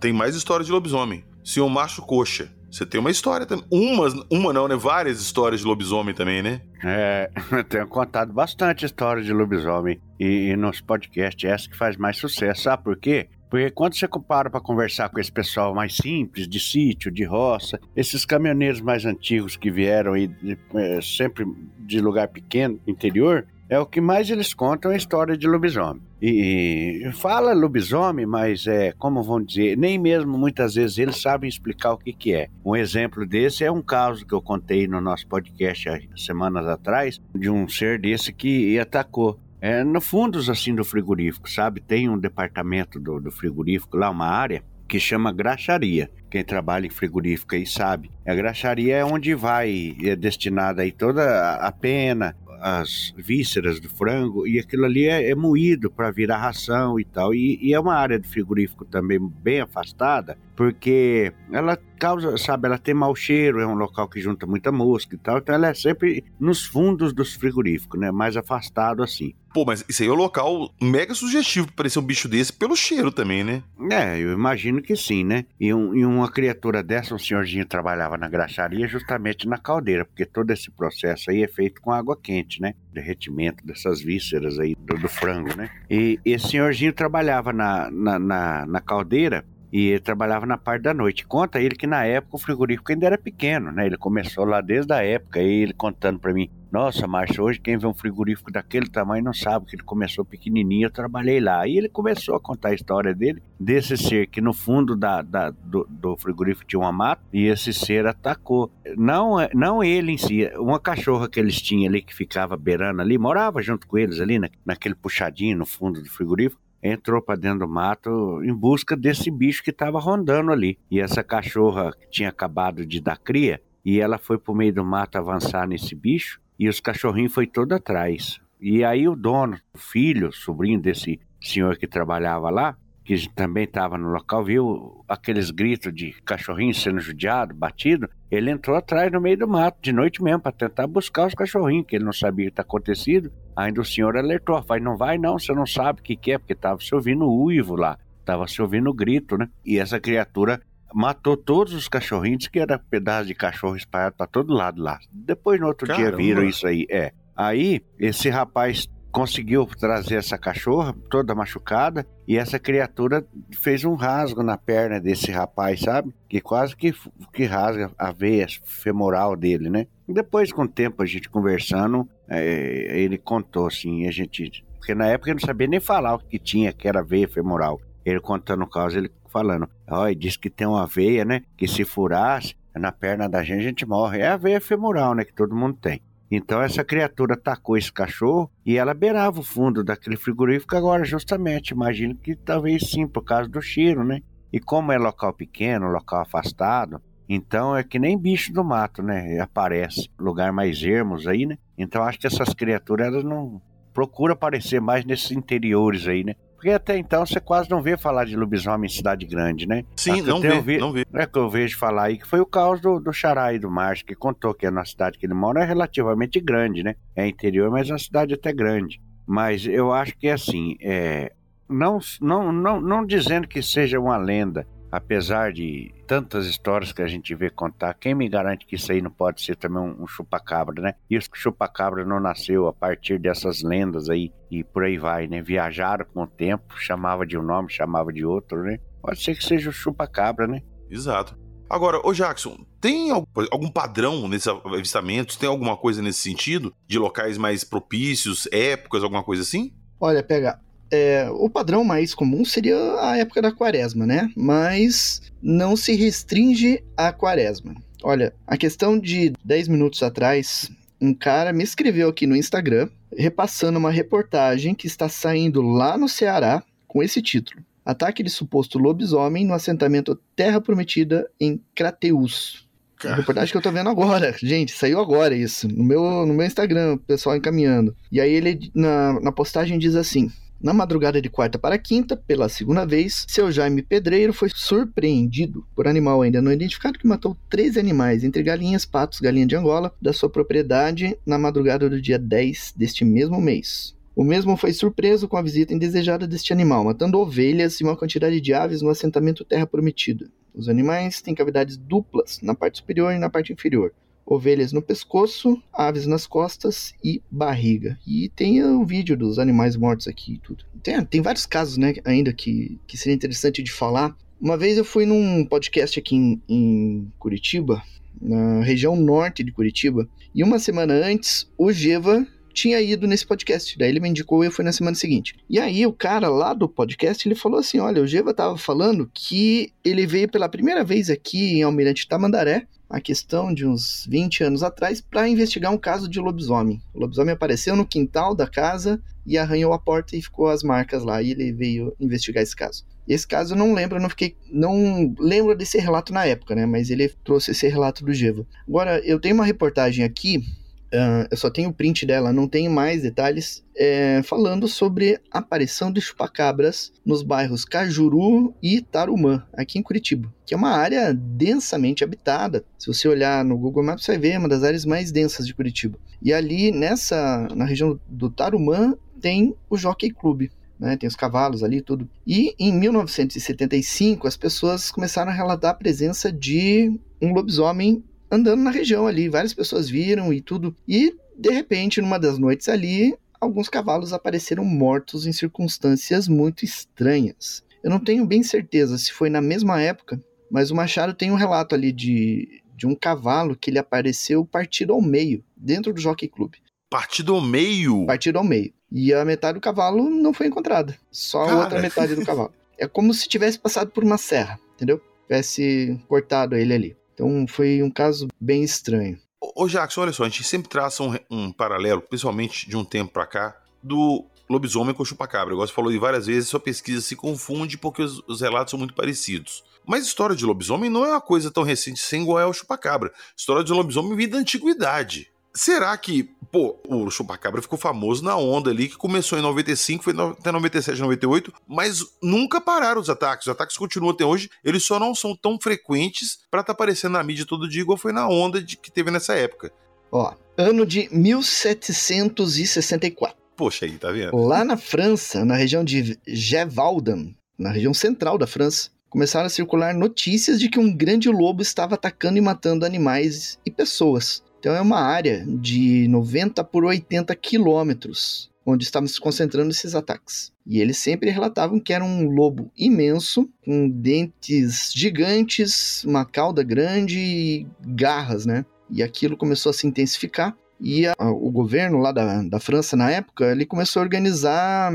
Tem mais história de lobisomem. Senhor Macho Coxa. Você tem uma história também. Uma, uma não, né? Várias histórias de lobisomem também, né? É, eu tenho contado bastante história de lobisomem. E, e nos podcasts, essa que faz mais sucesso. Sabe por quê? Porque quando você compara para conversar com esse pessoal mais simples, de sítio, de roça, esses caminhoneiros mais antigos que vieram aí é, sempre de lugar pequeno, interior, é o que mais eles contam a história de lobisomem. E fala lobisomem, mas é, como vão dizer, nem mesmo muitas vezes eles sabem explicar o que, que é. Um exemplo desse é um caso que eu contei no nosso podcast há semanas atrás, de um ser desse que atacou é, no fundos assim do frigorífico, sabe? Tem um departamento do, do frigorífico lá, uma área que chama graxaria. Quem trabalha em frigorífico aí sabe. A graxaria é onde vai é destinada aí toda a pena, as vísceras do frango e aquilo ali é, é moído para virar ração e tal. E, e, é uma área de frigorífico também bem afastada, porque ela causa, sabe, ela tem mau cheiro, é um local que junta muita mosca e tal, então ela é sempre nos fundos dos frigoríficos, né? Mais afastado assim. Pô, mas isso aí é um local mega sugestivo pra parecer um bicho desse pelo cheiro também, né? É, eu imagino que sim, né? E, um, e uma criatura dessa, um senhorzinho trabalhava na graxaria justamente na caldeira, porque todo esse processo aí é feito com água quente, né? Derretimento dessas vísceras aí do, do frango, né? E esse senhorzinho trabalhava na, na, na, na caldeira e ele trabalhava na parte da noite. Conta ele que na época o frigorífico ainda era pequeno, né? Ele começou lá desde a época, e ele contando para mim: Nossa, Márcio, hoje quem vê um frigorífico daquele tamanho não sabe que ele começou pequenininho, eu trabalhei lá. E ele começou a contar a história dele, desse ser que no fundo da, da do, do, frigorífico tinha uma mata, e esse ser atacou. Não, não ele em si, uma cachorra que eles tinham ali que ficava beirando ali, morava junto com eles ali, na, naquele puxadinho no fundo do frigorífico entrou para dentro do mato em busca desse bicho que estava rondando ali. E essa cachorra tinha acabado de dar cria e ela foi para o meio do mato avançar nesse bicho e os cachorrinhos foi todo atrás. E aí o dono, o filho, sobrinho desse senhor que trabalhava lá, que também estava no local, viu aqueles gritos de cachorrinho sendo judiado, batido, ele entrou atrás no meio do mato, de noite mesmo, para tentar buscar os cachorrinhos, que ele não sabia o que está acontecido. Ainda o senhor alertou, falou, não vai não, você não sabe o que, que é, porque estava se ouvindo uivo lá, estava se ouvindo grito, né? E essa criatura matou todos os cachorrinhos, que era pedaço de cachorro espalhado para todo lado lá. Depois, no outro Caramba. dia, viram isso aí. É. Aí, esse rapaz conseguiu trazer essa cachorra toda machucada e essa criatura fez um rasgo na perna desse rapaz, sabe? Que quase que, que rasga a veia femoral dele, né? Depois, com o tempo, a gente conversando, é, ele contou assim, a gente. Porque na época ele não sabia nem falar o que tinha, que era veia femoral. Ele contando o caso, ele falando: Olha, diz que tem uma veia, né? Que se furasse na perna da gente, a gente morre. É a veia femoral, né? Que todo mundo tem. Então essa criatura atacou esse cachorro e ela beirava o fundo daquele frigorífico agora justamente, imagino que talvez sim, por causa do cheiro, né? E como é local pequeno, local afastado, então é que nem bicho do mato, né? Aparece lugar mais ermos aí, né? Então acho que essas criaturas elas não procuram aparecer mais nesses interiores aí, né? Porque até então você quase não vê falar de lobisomem em cidade grande, né? Sim, não vê, vi, não vê. É que eu vejo falar aí que foi o caos do, do Xará e do Márcio, que contou que na cidade que ele mora é relativamente grande, né? É interior, mas é uma cidade até grande. Mas eu acho que é assim, é, não, não, não, não dizendo que seja uma lenda, apesar de tantas histórias que a gente vê contar, quem me garante que isso aí não pode ser também um, um chupacabra, né? Isso que o chupacabra não nasceu a partir dessas lendas aí e por aí vai, né? Viajaram com o tempo, chamava de um nome, chamava de outro, né? Pode ser que seja o chupacabra, né? Exato. Agora, ô Jackson, tem algum padrão nesses avistamentos? Tem alguma coisa nesse sentido? De locais mais propícios, épocas, alguma coisa assim? Olha, pega, é, o padrão mais comum seria a época da quaresma, né? Mas não se restringe à quaresma. Olha, a questão de 10 minutos atrás, um cara me escreveu aqui no Instagram, repassando uma reportagem que está saindo lá no Ceará com esse título: Ataque de suposto lobisomem no assentamento Terra Prometida em Crateus. A reportagem que eu tô vendo agora, gente, saiu agora isso, no meu, no meu Instagram, o pessoal encaminhando. E aí ele, na, na postagem, diz assim: na madrugada de quarta para quinta, pela segunda vez, seu Jaime Pedreiro foi surpreendido por animal ainda não identificado que matou 13 animais, entre galinhas, patos, galinha de Angola, da sua propriedade na madrugada do dia 10 deste mesmo mês. O mesmo foi surpreso com a visita indesejada deste animal, matando ovelhas e uma quantidade de aves no assentamento Terra Prometida. Os animais têm cavidades duplas na parte superior e na parte inferior ovelhas no pescoço, aves nas costas e barriga. E tem o vídeo dos animais mortos aqui e tudo. Tem, tem vários casos, né, ainda que, que seria interessante de falar. Uma vez eu fui num podcast aqui em, em Curitiba, na região norte de Curitiba, e uma semana antes o Geva tinha ido nesse podcast. Daí ele me indicou e eu fui na semana seguinte. E aí o cara lá do podcast, ele falou assim, olha, o Geva tava falando que ele veio pela primeira vez aqui em Almirante Tamandaré a questão de uns 20 anos atrás para investigar um caso de lobisomem. O lobisomem apareceu no quintal da casa e arranhou a porta e ficou as marcas lá e ele veio investigar esse caso. Esse caso eu não lembro, não fiquei, não lembro desse relato na época, né? Mas ele trouxe esse relato do Geva. Agora eu tenho uma reportagem aqui Uh, eu só tenho o print dela, não tenho mais detalhes, é, falando sobre a aparição de chupacabras nos bairros Cajuru e Tarumã, aqui em Curitiba, que é uma área densamente habitada. Se você olhar no Google Maps, você vai ver é uma das áreas mais densas de Curitiba. E ali, nessa, na região do Tarumã, tem o Jockey Club. Né, tem os cavalos ali tudo. E em 1975 as pessoas começaram a relatar a presença de um lobisomem andando na região ali. Várias pessoas viram e tudo. E, de repente, numa das noites ali, alguns cavalos apareceram mortos em circunstâncias muito estranhas. Eu não tenho bem certeza se foi na mesma época, mas o Machado tem um relato ali de, de um cavalo que ele apareceu partido ao meio, dentro do Jockey Club. Partido ao meio? Partido ao meio. E a metade do cavalo não foi encontrada. Só Cara. a outra metade do cavalo. É como se tivesse passado por uma serra, entendeu? Tivesse cortado ele ali. Então foi um caso bem estranho. Ô, Jackson, olha só, a gente sempre traça um, um paralelo, principalmente de um tempo para cá, do lobisomem com chupacabra. Igual você falou de várias vezes, sua pesquisa se confunde porque os, os, relatos são muito parecidos. Mas história de lobisomem não é uma coisa tão recente sem igual é o chupacabra. História de lobisomem vem da antiguidade. Será que, pô, o Chupacabra ficou famoso na onda ali, que começou em 95, foi até 97, 98, mas nunca pararam os ataques. Os ataques continuam até hoje, eles só não são tão frequentes para estar tá aparecendo na mídia todo dia, igual foi na onda de, que teve nessa época. Ó, ano de 1764. Poxa aí, tá vendo? Lá na França, na região de Gévaudan, na região central da França, começaram a circular notícias de que um grande lobo estava atacando e matando animais e pessoas. Então é uma área de 90 por 80 quilômetros onde estavam se concentrando esses ataques. E eles sempre relatavam que era um lobo imenso, com dentes gigantes, uma cauda grande e garras, né? E aquilo começou a se intensificar. E a, o governo lá da, da França, na época, ele começou a organizar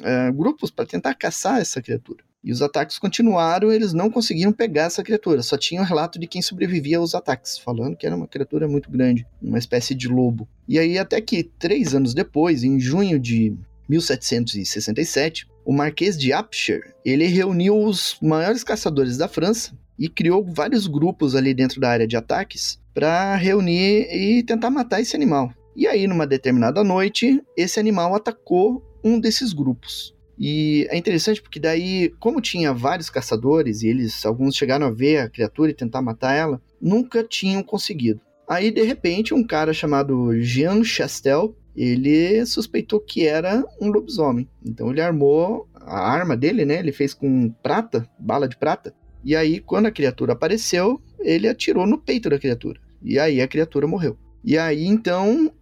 é, grupos para tentar caçar essa criatura. E os ataques continuaram, eles não conseguiram pegar essa criatura, só tinham relato de quem sobrevivia aos ataques, falando que era uma criatura muito grande, uma espécie de lobo. E aí, até que três anos depois, em junho de 1767, o Marquês de Upshire, ele reuniu os maiores caçadores da França e criou vários grupos ali dentro da área de ataques para reunir e tentar matar esse animal. E aí, numa determinada noite, esse animal atacou um desses grupos. E é interessante porque daí, como tinha vários caçadores e eles, alguns chegaram a ver a criatura e tentar matar ela, nunca tinham conseguido. Aí, de repente, um cara chamado Jean Chastel, ele suspeitou que era um lobisomem. Então ele armou a arma dele, né? Ele fez com prata, bala de prata. E aí, quando a criatura apareceu, ele atirou no peito da criatura. E aí a criatura morreu. E aí, então,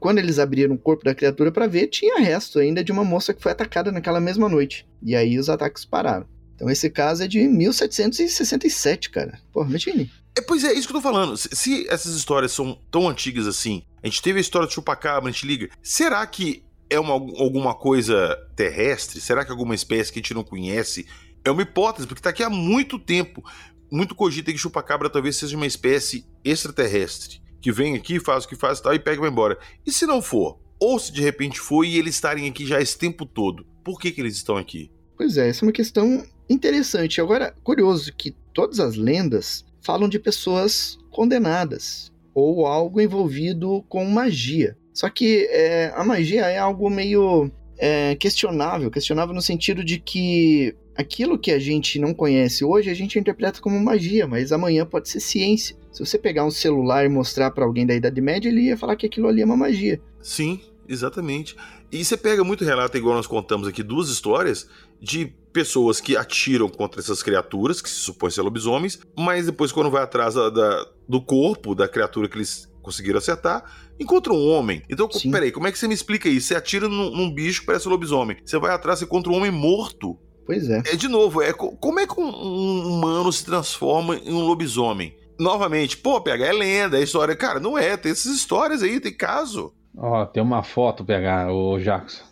quando eles abriram o corpo da criatura para ver, tinha resto ainda de uma moça que foi atacada naquela mesma noite. E aí os ataques pararam. Então esse caso é de 1767, cara. Pô, imagine. É, pois é, isso que eu tô falando. Se, se, essas histórias são tão antigas assim, a gente teve a história de chupacabra, a gente liga. Será que é uma, alguma coisa terrestre? Será que é alguma espécie que a gente não conhece? É uma hipótese, porque tá aqui há muito tempo. Muito cogita que chupacabra talvez seja uma espécie extraterrestre que vem aqui, faz o que faz e tal, e pega e vai embora. E se não for? Ou se de repente foi e eles estarem aqui já esse tempo todo, por que, que eles estão aqui? Pois é, essa é uma questão interessante. Agora, curioso que todas as lendas falam de pessoas condenadas ou algo envolvido com magia. Só que é, a magia é algo meio é, questionável questionável no sentido de que aquilo que a gente não conhece hoje a gente interpreta como magia, mas amanhã pode ser ciência. Se você pegar um celular e mostrar para alguém da Idade Média, ele ia falar que aquilo ali é uma magia. Sim, exatamente. E você pega muito relato, igual nós contamos aqui, duas histórias de pessoas que atiram contra essas criaturas, que se supõe ser lobisomens, mas depois, quando vai atrás da, da, do corpo da criatura que eles conseguiram acertar, encontra um homem. Então, Sim. peraí, como é que você me explica isso? Você atira num, num bicho que parece um lobisomem. Você vai atrás e encontra um homem morto. Pois é. É de novo, é como é que um humano se transforma em um lobisomem? novamente, pô, PH é lenda, é história. Cara, não é, tem essas histórias aí, tem caso. Ó, tem uma foto, PH, o Jackson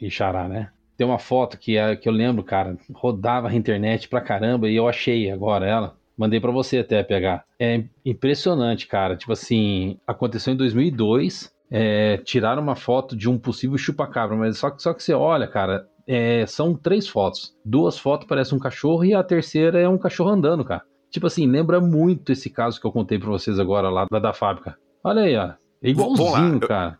e Xará, né? Tem uma foto que, é, que eu lembro, cara, rodava a internet pra caramba e eu achei agora ela. Mandei para você até, PH. É impressionante, cara. Tipo assim, aconteceu em 2002. É, tiraram uma foto de um possível chupacabra, mas só que, só que você olha, cara, é, são três fotos. Duas fotos parecem um cachorro e a terceira é um cachorro andando, cara. Tipo assim, lembra muito esse caso que eu contei para vocês agora lá da, da fábrica. Olha aí, ó. É igualzinho, cara.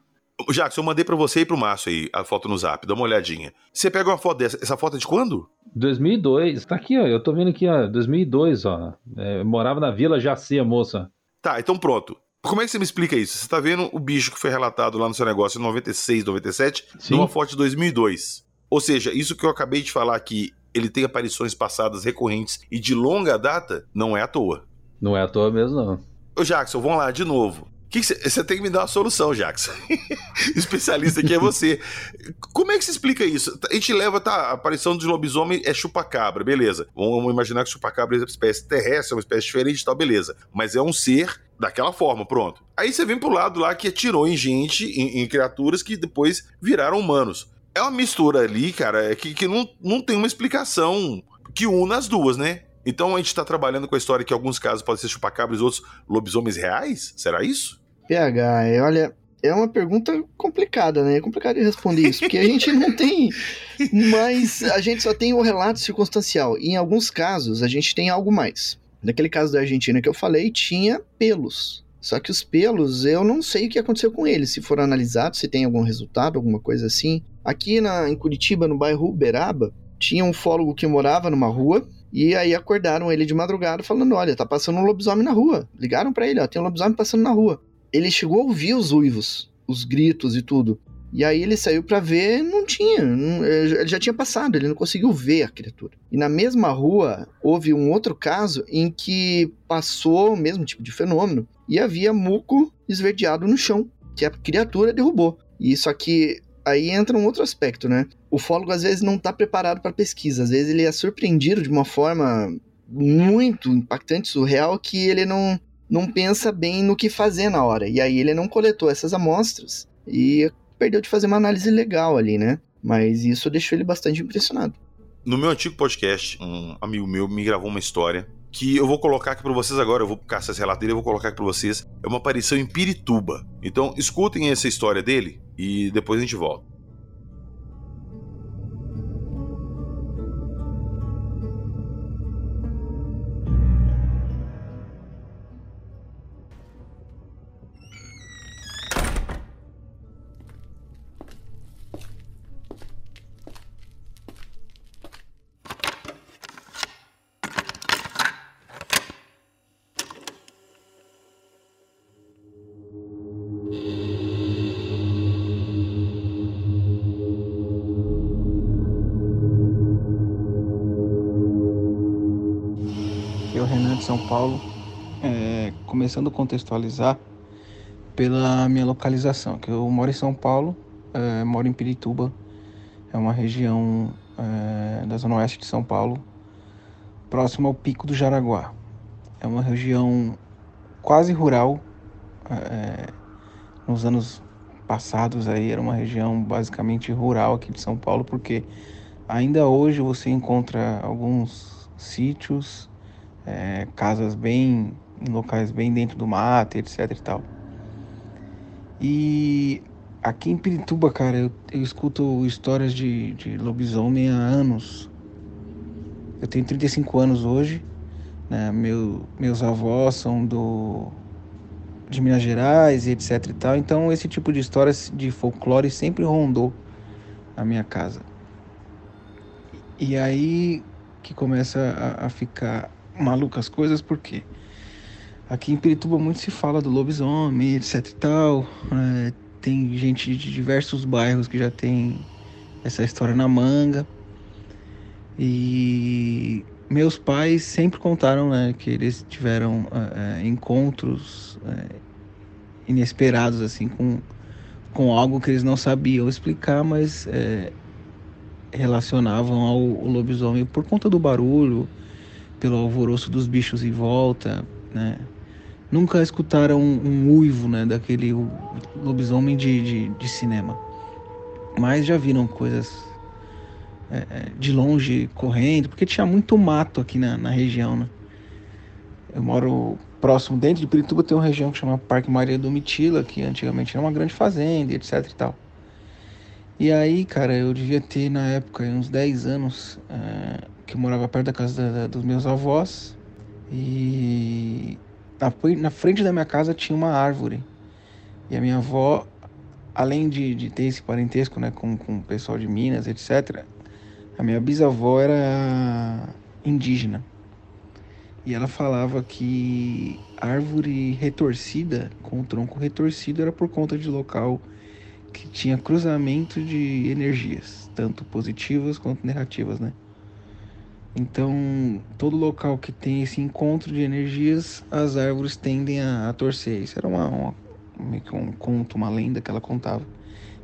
Jacques, eu mandei para você e pro Márcio aí a foto no zap, dá uma olhadinha. Você pega uma foto dessa, essa foto é de quando? 2002, tá aqui, ó, eu tô vendo aqui, ó, 2002, ó. É, morava na Vila Jaci, a moça. Tá, então pronto. Como é que você me explica isso? Você tá vendo o bicho que foi relatado lá no seu negócio em 96, 97, Sim. numa foto de 2002. Ou seja, isso que eu acabei de falar aqui, ele tem aparições passadas recorrentes e de longa data, não é à toa. Não é à toa mesmo, não. Ô Jackson, vamos lá de novo. Você tem que me dar uma solução, Jackson. Especialista aqui é você. Como é que se explica isso? A gente leva, tá, a aparição de lobisomem é chupacabra, beleza. Vamos imaginar que chupacabra é uma espécie terrestre, é uma espécie diferente e tal, beleza. Mas é um ser daquela forma, pronto. Aí você vem pro lado lá que atirou em gente, em, em criaturas que depois viraram humanos. É uma mistura ali, cara, que, que não, não tem uma explicação que una as duas, né? Então a gente tá trabalhando com a história que alguns casos pode ser chupacabras outros lobisomens reais? Será isso? PH, olha, é uma pergunta complicada, né? É complicado de responder isso, porque a gente não tem. Mas a gente só tem o relato circunstancial. E em alguns casos, a gente tem algo mais. Naquele caso da Argentina que eu falei, tinha pelos. Só que os pelos, eu não sei o que aconteceu com eles, se foram analisados, se tem algum resultado, alguma coisa assim. Aqui na, em Curitiba, no bairro Uberaba, tinha um fólogo que morava numa rua, e aí acordaram ele de madrugada falando: Olha, tá passando um lobisomem na rua. Ligaram para ele: Ó, tem um lobisomem passando na rua ele chegou a ouvir os uivos, os gritos e tudo. E aí ele saiu para ver, não tinha, não, ele já tinha passado, ele não conseguiu ver a criatura. E na mesma rua houve um outro caso em que passou o mesmo tipo de fenômeno e havia muco esverdeado no chão, que a criatura derrubou. E isso aqui aí entra um outro aspecto, né? O fólogo às vezes não está preparado para pesquisa, às vezes ele é surpreendido de uma forma muito impactante, surreal, que ele não, não pensa bem no que fazer na hora. E aí ele não coletou essas amostras e perdeu de fazer uma análise legal ali, né? Mas isso deixou ele bastante impressionado. No meu antigo podcast, um amigo meu me gravou uma história que eu vou colocar aqui para vocês agora. Eu vou caçar esse relato dele, eu vou colocar aqui para vocês. É uma aparição em Pirituba. Então, escutem essa história dele e depois a gente volta. Começando a contextualizar pela minha localização, que eu moro em São Paulo, é, moro em Pirituba, é uma região é, da zona oeste de São Paulo, próximo ao Pico do Jaraguá. É uma região quase rural. É, nos anos passados aí era uma região basicamente rural aqui de São Paulo, porque ainda hoje você encontra alguns sítios é, casas bem em locais bem dentro do mato, etc e tal. E aqui em Pirituba, cara, eu, eu escuto histórias de, de lobisomem há anos. Eu tenho 35 anos hoje, né? Meu, meus avós são do de Minas Gerais etc e tal. Então esse tipo de histórias de folclore sempre rondou a minha casa. E aí que começa a, a ficar malucas coisas porque aqui em Pirituba muito se fala do lobisomem, etc e tal. É, tem gente de diversos bairros que já tem essa história na manga. E meus pais sempre contaram né, que eles tiveram é, encontros é, inesperados assim com, com algo que eles não sabiam explicar, mas é, relacionavam ao, ao lobisomem por conta do barulho, pelo alvoroço dos bichos em volta, né? Nunca escutaram um, um uivo, né, daquele lobisomem de, de, de cinema. Mas já viram coisas é, é, de longe correndo, porque tinha muito mato aqui na, na região, né? Eu moro próximo, dentro de Pirituba tem uma região que chama Parque Maria do Mitila, que antigamente era uma grande fazenda, etc e tal. E aí, cara, eu devia ter na época uns 10 anos. É, que morava perto da casa da, da, dos meus avós. E na, frente da minha casa tinha uma árvore. E a minha avó, além de, de ter esse parentesco né, com, com o pessoal de Minas, etc., a minha bisavó era indígena. E ela falava que árvore retorcida, com o tronco retorcido, era por conta de local que tinha cruzamento de energias, tanto positivas quanto negativas, né? Então, todo local que tem esse encontro de energias, as árvores tendem a, a torcer. Isso era uma, uma, meio que um conto, uma lenda que ela contava.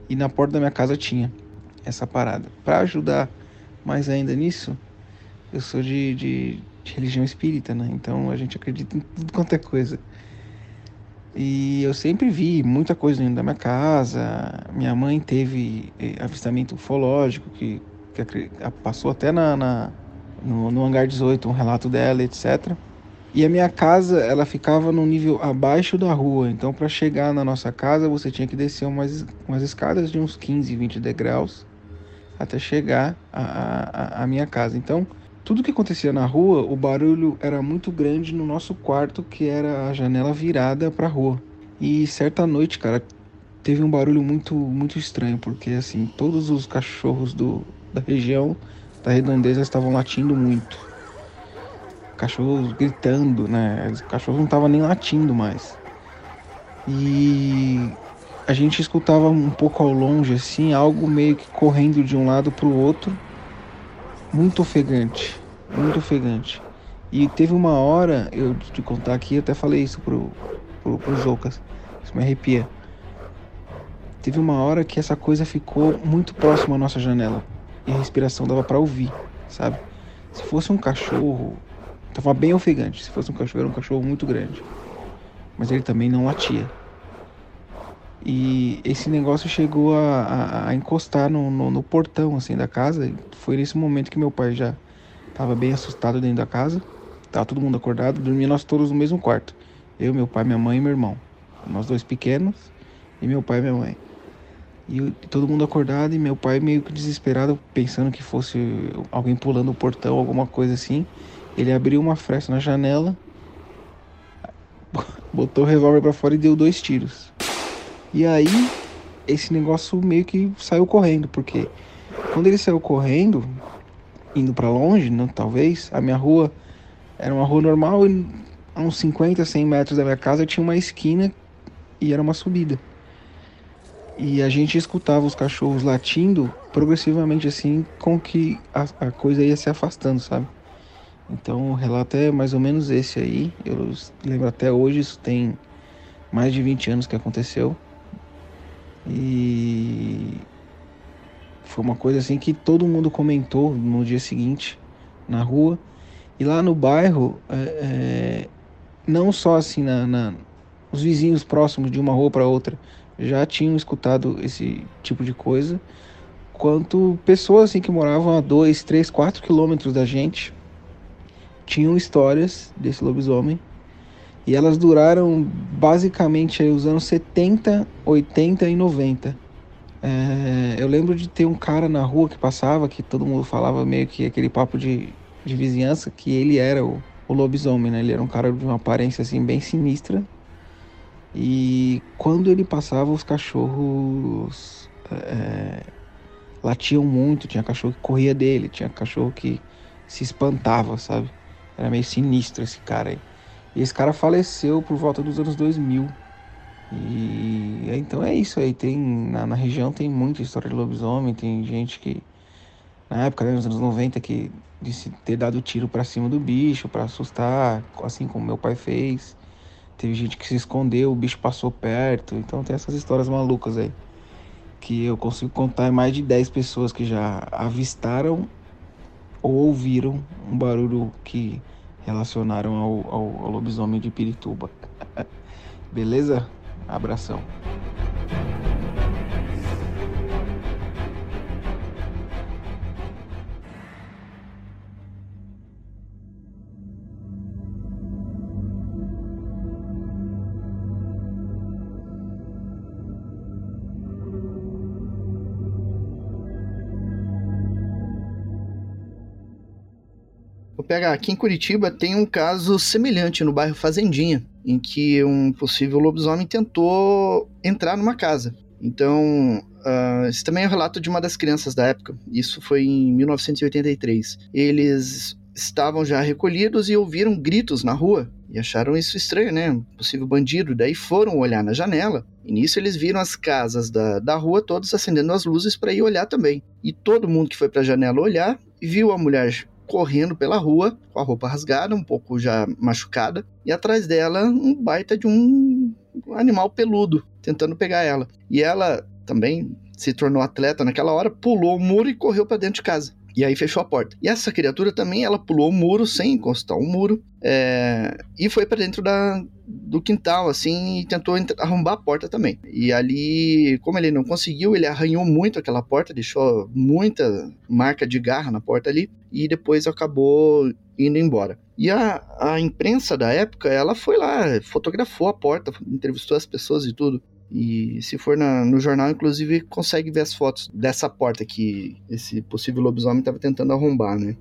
E na porta da minha casa tinha essa parada. Para ajudar mais ainda nisso, eu sou de, de, de, religião espírita, né? Então a gente acredita em tudo quanto é coisa. E eu sempre vi muita coisa dentro da minha casa. Minha mãe teve eh, avistamento ufológico, que, que passou até na, na no, no hangar 18, um relato dela, etc. E a minha casa, ela ficava no nível abaixo da rua, então para chegar na nossa casa você tinha que descer umas, umas escadas de uns 15, 20 degraus até chegar à, minha casa. Então, tudo que acontecia na rua, o barulho era muito grande no nosso quarto, que era a janela virada para a rua. E certa noite, cara, teve um barulho muito muito estranho, porque assim, todos os cachorros do, da região da redondeza estavam latindo muito. Cachorros gritando, né? Os cachorros não estavam nem latindo mais. E a gente escutava um pouco ao longe, assim, algo meio que correndo de um lado para o outro. Muito ofegante, muito ofegante. E teve uma hora, eu te contar aqui, até falei isso pro, pro, pro Zoucas, isso me arrepia. Teve uma hora que essa coisa ficou muito próxima à nossa janela e a respiração dava para ouvir, sabe? Se fosse um cachorro, tava bem ofegante. Se fosse um cachorro, era um cachorro muito grande. Mas ele também não latia. E esse negócio chegou a, a, a encostar no, no, no, portão assim da casa. Foi nesse momento que meu pai já estava bem assustado dentro da casa. Tava todo mundo acordado, dormia nós todos no mesmo quarto. Eu, meu pai, minha mãe e meu irmão. Nós dois pequenos e meu pai e minha mãe. E todo mundo acordado e meu pai meio que desesperado, pensando que fosse alguém pulando o portão, alguma coisa assim. Ele abriu uma fresta na janela, botou o revólver para fora e deu dois tiros. E aí esse negócio meio que saiu correndo, porque quando ele saiu correndo, indo para longe, né, talvez, a minha rua era uma rua normal e a uns 50, 100 metros da minha casa tinha uma esquina e era uma subida. E a gente escutava os cachorros latindo progressivamente assim, com que a, a coisa ia se afastando, sabe? Então o relato é mais ou menos esse aí. Eu lembro até hoje, isso tem mais de 20 anos que aconteceu. E foi uma coisa assim que todo mundo comentou no dia seguinte na rua. E lá no bairro, é, é, não só assim na, na, os vizinhos próximos de uma rua para outra, já tinham escutado esse tipo de coisa, quanto pessoas assim que moravam a 2, 3, 4 quilômetros da gente tinham histórias desse lobisomem e elas duraram basicamente aí os anos 70, 80 e 90. É, eu lembro de ter um cara na rua que passava, que todo mundo falava meio que aquele papo de, de vizinhança, que ele era o, o lobisomem, né? Ele era um cara de uma aparência assim bem sinistra, e quando ele passava, os cachorros é, latiam muito. Tinha cachorro que corria dele, tinha cachorro que se espantava, sabe? Era meio sinistro esse cara aí. E esse cara faleceu por volta dos anos 2000. E então é isso aí. Tem, na, na região tem muita história de lobisomem. Tem gente que, na época, né, nos anos 90, que disse ter dado tiro para cima do bicho para assustar, assim como meu pai fez. Teve gente que se escondeu, o bicho passou perto. Então tem essas histórias malucas aí. Que eu consigo contar mais de 10 pessoas que já avistaram ou ouviram um barulho que relacionaram ao, ao, ao lobisomem de Pirituba. Beleza? Abração. Pegar aqui em Curitiba tem um caso semelhante no bairro Fazendinha. em que um possível lobisomem tentou entrar numa casa. Então, uh, esse também é o um relato de uma das crianças da época. Isso foi em 1983. Eles estavam já recolhidos e ouviram gritos na rua. E acharam isso estranho, né? Um possível bandido. Daí foram olhar na janela. E nisso eles viram as casas da, da rua todas acendendo as luzes para ir olhar também. E todo mundo que foi para a janela olhar viu a mulher correndo pela rua com a roupa rasgada, um pouco já machucada, e atrás dela um baita de um animal peludo tentando pegar ela. E ela também se tornou atleta naquela hora, pulou o muro e correu para dentro de casa. E aí fechou a porta. E essa criatura também, ela pulou o muro sem encostar o muro é, e foi para dentro da, do quintal, assim, e tentou arrombar a porta também. E ali, como ele não conseguiu, ele arranhou muito aquela porta, deixou muita marca de garra na porta ali, e depois acabou indo embora. E a, a imprensa da época, ela foi lá, fotografou a porta, entrevistou as pessoas e tudo. E se for na, no jornal, inclusive, consegue ver as fotos dessa porta que esse possível lobisomem estava tentando arrombar, né?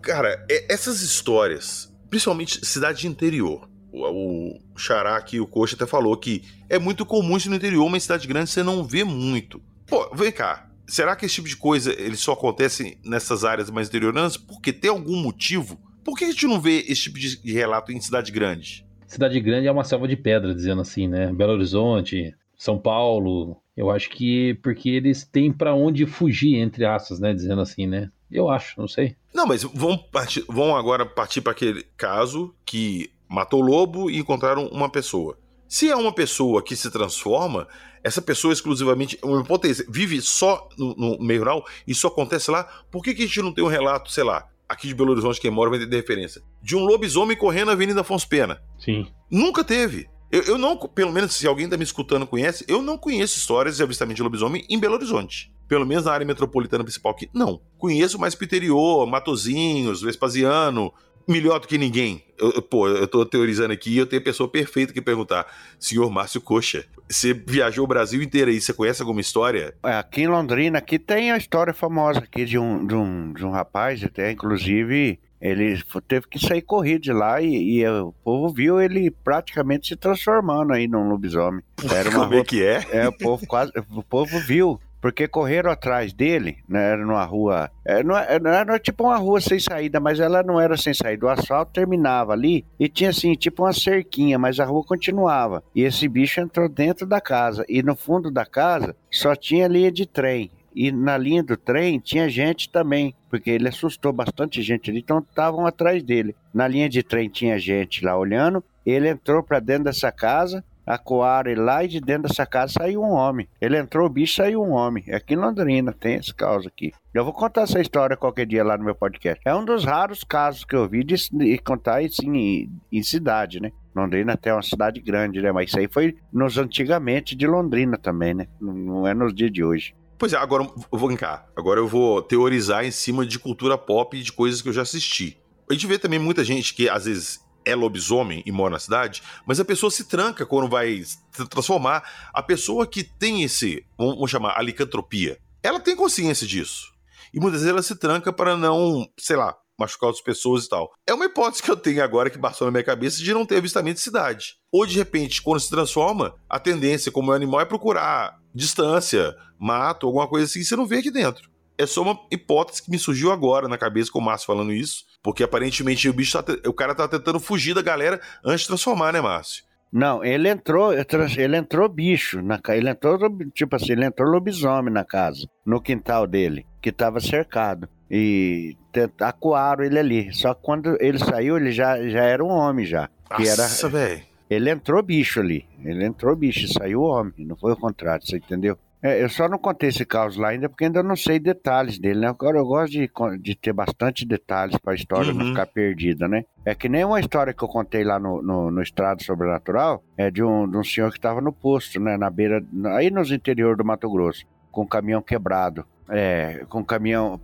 Cara, essas histórias, principalmente cidade interior, o, o Xará aqui, o Coxa até falou que é muito comum isso no interior, mas em cidade grande você não vê muito. Pô, vem cá, será que esse tipo de coisa ele só acontece nessas áreas mais interioranas? Porque tem algum motivo? Por que a gente não vê esse tipo de relato em cidade grande? Cidade grande é uma selva de pedra, dizendo assim, né? Belo Horizonte, são Paulo. Eu acho que porque eles têm para onde fugir, entre aspas, né? Dizendo assim, né? Eu acho, não sei. Não, mas vão, partir, vão agora partir para aquele caso que matou o lobo e encontraram uma pessoa. Se é uma pessoa que se transforma, essa pessoa exclusivamente, uma hipótese, vive só no, no meio rural, isso acontece lá, por que, que a gente não tem um relato, sei lá, aqui de Belo Horizonte, quem mora vai ter referência, de um lobisomem correndo na Avenida Afonso Pena? Sim. Nunca teve. Eu, eu, não, pelo menos se alguém tá me escutando conhece, eu não conheço histórias de avistamento de lobisomem em Belo Horizonte. Pelo menos na área metropolitana principal aqui, não. Conheço mais Piteriô, Matozinhos, Vespasiano, melhor do que ninguém. Eu, eu, pô, eu tô teorizando aqui e eu tenho a pessoa perfeita que perguntar. Senhor Márcio Coxa, você viajou o Brasil inteiro aí, você conhece alguma história? É, aqui em Londrina, aqui tem a história famosa aqui de um, de um, de um rapaz, até inclusive ele teve que sair corrido de lá e, e, o povo viu ele praticamente se transformando aí num lobisomem. Era uma Como é é que é? É, o povo quase, o povo viu. Porque correram atrás dele, né? Era numa rua. É, não, era, era tipo uma rua sem saída, mas ela não era sem saída. O asfalto terminava ali e tinha assim, tipo uma cerquinha, mas a rua continuava. E esse bicho entrou dentro da casa. E no fundo da casa só tinha linha de trem. E na linha do trem tinha gente também, porque ele assustou bastante gente ali, então estavam atrás dele. Na linha de trem tinha gente lá olhando, ele entrou para dentro dessa casa, acuaram ele lá e de dentro dessa casa saiu um homem. Ele entrou o bicho saiu um homem. Aqui em Londrina tem esse caso aqui. Eu vou contar essa história qualquer dia lá no meu podcast. É um dos raros casos que eu vi de, de contar assim, em, em cidade, né? Londrina até é uma cidade grande, né? Mas isso aí foi nos antigamente de Londrina também, né? Não, é nos dias de hoje. Pois é, agora eu vou cá. Agora eu vou teorizar em cima de cultura pop e de coisas que eu já assisti. A gente vê também muita gente que às vezes é lobisomem e mora na cidade, mas a pessoa se tranca quando vai se transformar. A pessoa que tem esse, vamos chamar, a licantropia, ela tem consciência disso. E muitas vezes ela se tranca para não, sei lá, machucar outras pessoas e tal. É uma hipótese que eu tenho agora que passou na minha cabeça de não ter avistamento de cidade. Ou de repente, quando se transforma, a tendência como animal é procurar distância, mato, alguma coisa assim, você não vê aqui dentro. É só uma hipótese que me surgiu agora na cabeça com o Márcio falando isso, porque aparentemente o bicho tá, o cara tá tentando fugir da galera antes de transformar, né, Márcio? Não, ele entrou, ele entrou bicho, na, ele entrou, tipo assim, ele entrou lobisomem na casa, no quintal dele, que estava cercado. E acuaram ele ali. Só que quando ele saiu, ele já, já era um homem já. Que Nossa, velho. Ele entrou bicho ali. Ele entrou bicho e saiu homem. Não foi o contrário, você entendeu? É, eu só não contei esse caos lá ainda porque ainda não sei detalhes dele, né? Agora eu gosto de, de ter bastante detalhes para a história uhum. não ficar perdida, né? É que nem uma história que eu contei lá no, no, no Estrado Sobrenatural, é de um, de um senhor que estava no posto, né? Na beira, aí nos interior do Mato Grosso, com o caminhão quebrado. É, com o caminhão.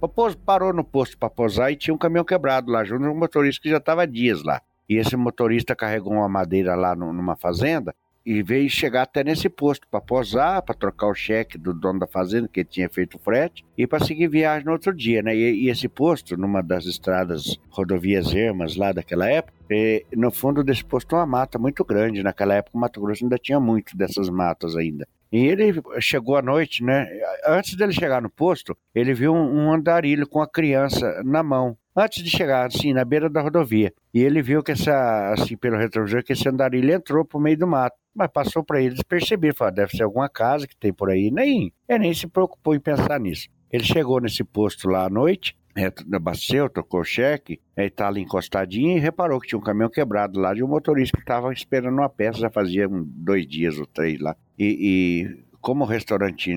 Parou no posto para posar e tinha um caminhão quebrado lá, junto um motorista que já estava dias lá. E esse motorista carregou uma madeira lá no, numa fazenda e veio chegar até nesse posto para posar, para trocar o cheque do dono da fazenda, que tinha feito o frete, e para seguir viagem no outro dia, né? E, e, esse posto, numa das estradas rodovias ermas lá daquela época, e, no fundo desse posto uma mata muito grande. Naquela época o Mato Grosso ainda tinha muito dessas matas ainda. E ele chegou à noite, né? Antes dele chegar no posto, ele viu um, um andarilho com a criança na mão antes de chegar, assim, na beira da rodovia. E ele viu que essa, assim, pelo retrovisor, que esse andarilho entrou pro meio do mato. Mas passou para ele despercebido, falou, ah, deve ser alguma casa que tem por aí. Nem, ele nem se preocupou em pensar nisso. Ele chegou nesse posto lá à noite, é, abasteceu, tocou o cheque, ele tá ali encostadinho e reparou que tinha um caminhão quebrado lá de um motorista que estava esperando uma peça, já fazia dois dias ou três lá. E, e como o restaurante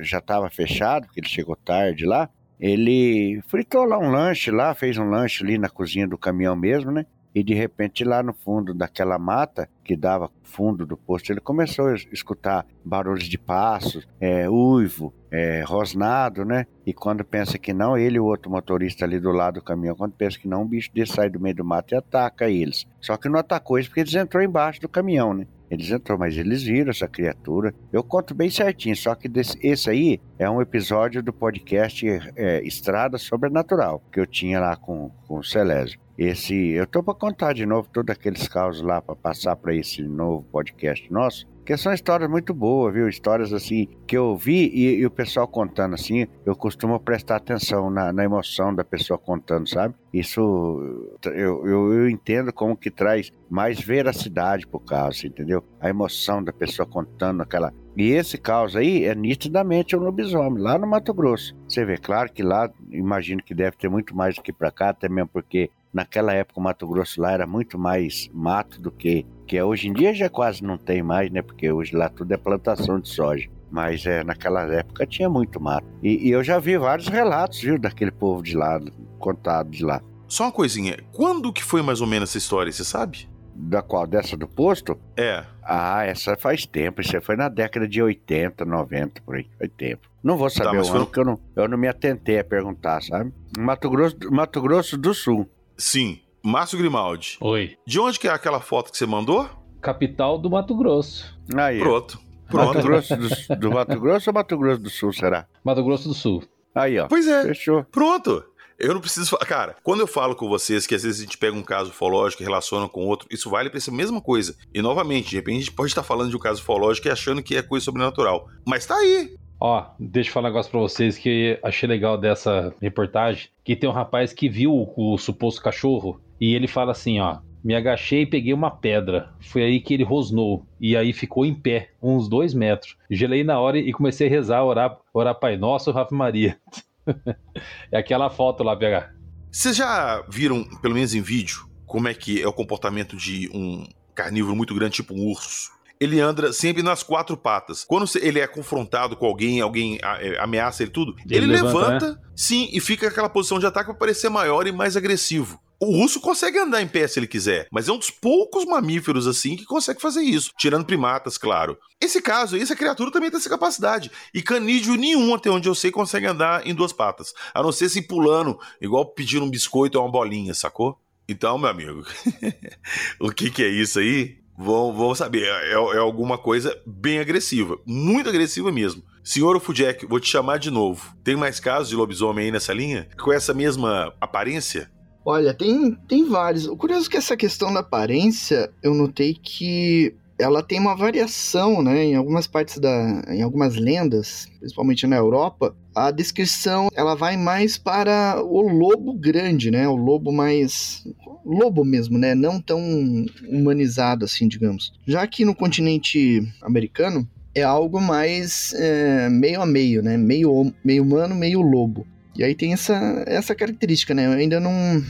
já estava fechado, porque ele chegou tarde lá, ele fritou lá um lanche lá, fez um lanche ali na cozinha do caminhão mesmo, né? E de repente lá no fundo daquela mata que dava fundo do posto, ele começou a escutar barulhos de passos, é, uivo, é, rosnado, né? E quando pensa que não, ele e o outro motorista ali do lado do caminhão, quando pensa que não, um bicho desse sai do meio do mato e ataca eles. Só que não atacou eles porque eles entrou embaixo do caminhão, né? Eles entrou, mas eles viram essa criatura. Eu conto bem certinho, só que desse, esse aí é um episódio do podcast é, Estrada Sobrenatural, que eu tinha lá com, com o Celésio. Esse, eu tô para contar de novo todos aqueles casos lá para passar para esse novo podcast nosso. Porque são histórias muito boas, viu? Histórias assim que eu vi e, e o pessoal contando assim, eu costumo prestar atenção na, na emoção da pessoa contando, sabe? Isso eu, eu, eu, entendo como que traz mais veracidade pro caso, entendeu? A emoção da pessoa contando aquela. E esse caso aí é nitidamente um lobisomem, lá no Mato Grosso. Você vê, claro que lá, imagino que deve ter muito mais do que pra cá, até mesmo porque naquela época o Mato Grosso lá era muito mais mato do que que é hoje em dia já quase não tem mais, né? Porque hoje lá tudo é plantação de soja. Mas é, naquela época tinha muito mato. E, e eu já vi vários relatos, viu, daquele povo de lá, contado de lá. Só uma coisinha, quando que foi mais ou menos essa história, você sabe? Da qual? Dessa do posto? É. Ah, essa faz tempo. Isso foi na década de 80, 90, por aí. Foi tempo. Não vou saber tá, o ano, porque eu não, eu não me atentei a perguntar, sabe? Mato Grosso, Mato Grosso do Sul. Sim. Márcio Grimaldi. Oi. De onde que é aquela foto que você mandou? Capital do Mato Grosso. Aí. Pronto. Pronto. Mato Grosso do, do, Mato Grosso ou Mato Grosso do Sul, será? Mato Grosso do Sul. Aí, ó. Pois é. Fechou. Pronto. Eu não preciso falar. Cara, quando eu falo com vocês que às vezes a gente pega um caso ufológico e relaciona com outro, isso vale pra essa mesma coisa. E novamente, de repente a gente pode estar falando de um caso ufológico e achando que é coisa sobrenatural. Mas tá aí. Ó, deixa eu falar um negócio pra vocês que achei legal dessa reportagem. Que tem um rapaz que viu o, o suposto cachorro e ele fala assim, ó. Me agachei e peguei uma pedra. Foi aí que ele rosnou. E aí ficou em pé, uns dois metros. Gelei na hora e comecei a rezar, orar, orar Pai Nosso, Rafa Maria. é aquela foto lá, PH. Vocês já viram, pelo menos em vídeo, como é que é o comportamento de um carnívoro muito grande, tipo um urso? Ele anda sempre nas quatro patas. Quando ele é confrontado com alguém, alguém é, ameaça ele tudo, ele, ele levanta, levanta né? sim, e fica naquela posição de ataque para parecer maior e mais agressivo. O urso consegue andar em pé se ele quiser, mas é um dos poucos mamíferos assim que consegue fazer isso, tirando primatas, claro. Esse caso, essa criatura também tem essa capacidade. E canídeo nenhum, até onde eu sei, consegue andar em duas patas. A não ser se pulando, igual pedindo um biscoito ou uma bolinha, sacou? Então, meu amigo, o que, que é isso aí? Vão, vão saber. É, é, alguma coisa bem agressiva. Muito agressiva mesmo. Senhor Fujek, vou te chamar de novo. Tem mais casos de lobisomem aí nessa linha? Com essa mesma aparência? Olha, tem, tem vários. O curioso é que essa questão da aparência, eu notei que ela tem uma variação, né? Em algumas partes da, em algumas lendas, principalmente na Europa, a descrição ela vai mais para o lobo grande, né? O lobo mais lobo mesmo, né? Não tão humanizado assim, digamos. Já que no continente americano é algo mais é, meio a meio, né? Meio, meio humano, meio lobo. E aí tem essa, essa característica, né? Eu ainda não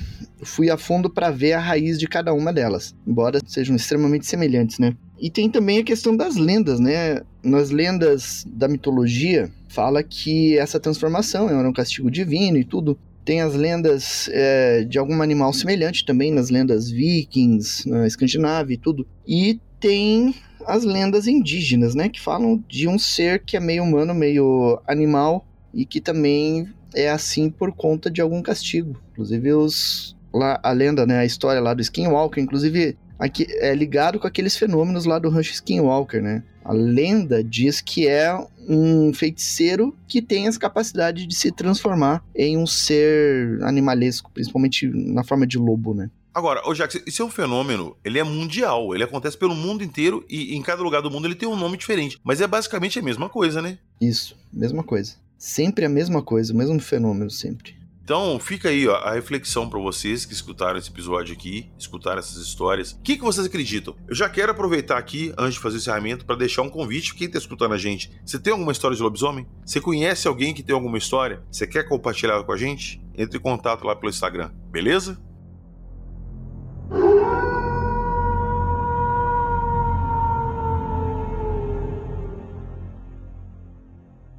fui a fundo para ver a raiz de cada uma delas, embora sejam extremamente semelhantes, né? E tem também a questão das lendas, né? Nas lendas da mitologia, fala que essa transformação era um castigo divino e tudo. Tem as lendas é, de algum animal semelhante também, nas lendas vikings, na Escandinávia e tudo. E tem as lendas indígenas, né? Que falam de um ser que é meio humano, meio animal e que também é assim por conta de algum castigo. Inclusive os lá a lenda, né, a história lá do Skinwalker, inclusive aqui, é ligado com aqueles fenômenos lá do Rush Skinwalker, né? A lenda diz que é um feiticeiro que tem essa capacidade de se transformar em um ser animalesco, principalmente na forma de lobo, né? Agora, o Jackson, isso é um fenômeno, ele é mundial, ele acontece pelo mundo inteiro e em cada lugar do mundo ele tem um nome diferente. Mas é basicamente a mesma coisa, né? Isso, mesma coisa. Sempre a mesma coisa, o mesmo fenômeno, sempre. Então fica aí ó, a reflexão para vocês que escutaram esse episódio aqui, escutaram essas histórias. O que, que vocês acreditam? Eu já quero aproveitar aqui, antes de fazer o encerramento, para deixar um convite para quem está escutando a gente. Você tem alguma história de lobisomem? Você conhece alguém que tem alguma história? Você quer compartilhar com a gente? Entre em contato lá pelo Instagram, beleza?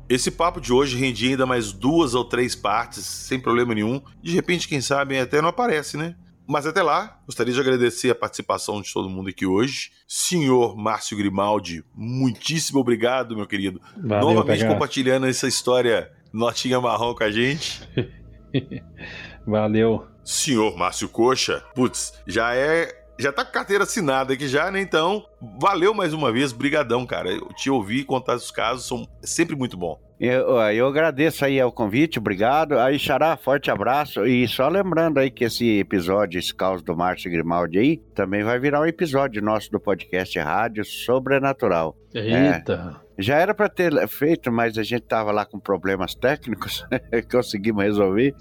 Esse papo de hoje rendia ainda mais duas ou três partes, sem problema nenhum. De repente, quem sabe, até não aparece, né? Mas até lá, gostaria de agradecer a participação de todo mundo aqui hoje. Senhor Márcio Grimaldi, muitíssimo obrigado, meu querido. Valeu, Novamente pegar. compartilhando essa história notinha marrom com a gente. Valeu. Senhor Márcio Coxa, putz, já é já tá com carteira assinada aqui já, né? Então, valeu mais uma vez, brigadão, cara. Eu te ouvir contar os casos, são sempre muito bom. Eu, eu agradeço aí o convite, obrigado. Aí, Xará, forte abraço. E só lembrando aí que esse episódio, esse caos do Márcio Grimaldi aí, também vai virar um episódio nosso do podcast Rádio Sobrenatural. Eita! É, já era para ter feito, mas a gente tava lá com problemas técnicos, conseguimos resolver.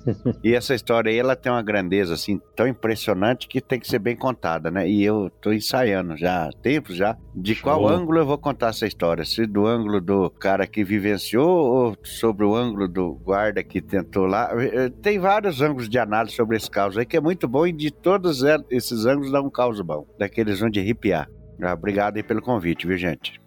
e essa história aí, ela tem uma grandeza assim tão impressionante que tem que ser bem contada, né? E eu tô ensaiando já há tempo já de Show. qual ângulo eu vou contar essa história, se do ângulo do cara que vivenciou ou sobre o ângulo do guarda que tentou lá. Eh, tem vários ângulos de análise sobre esse caso aí que é muito bom e de todos esses ângulos dá um caos bom, daqueles onde arrepiar. Ah, obrigado aí pelo convite, viu, gente?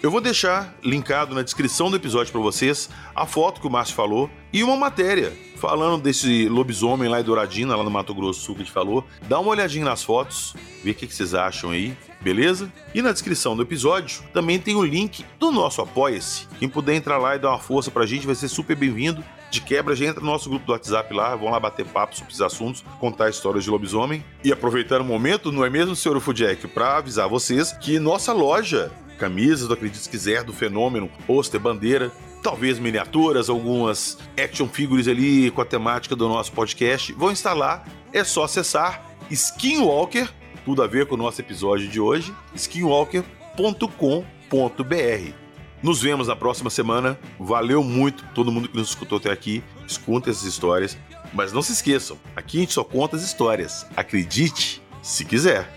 Eu vou deixar linkado na descrição do episódio para vocês a foto que o Márcio falou e uma matéria falando desse lobisomem lá em Douradina, lá no Mato Grosso Sul que a gente falou. Dá uma olhadinha nas fotos, vê o que, vocês acham aí, beleza? E na descrição do episódio também tem o link do nosso Apoia-se. Quem puder entrar lá e dar uma força pra gente vai ser super bem-vindo. De quebra, já entra no nosso grupo do WhatsApp lá, vão lá bater papo sobre esses assuntos, contar histórias de lobisomem. E aproveitando o momento, não é mesmo, senhor Fujack, para avisar vocês que nossa loja camisas do Acredite Se Quiser, do Fenômeno, pôster, bandeira, talvez miniaturas, algumas action figures ali com a temática do nosso podcast. Vão lá, é só acessar Skinwalker, tudo a ver com o nosso episódio de hoje, skinwalker.com.br. Nos vemos na próxima semana. Valeu muito todo mundo que nos escutou até aqui. Escuta essas histórias. Mas não se esqueçam, aqui a gente só conta as histórias. Acredite se quiser.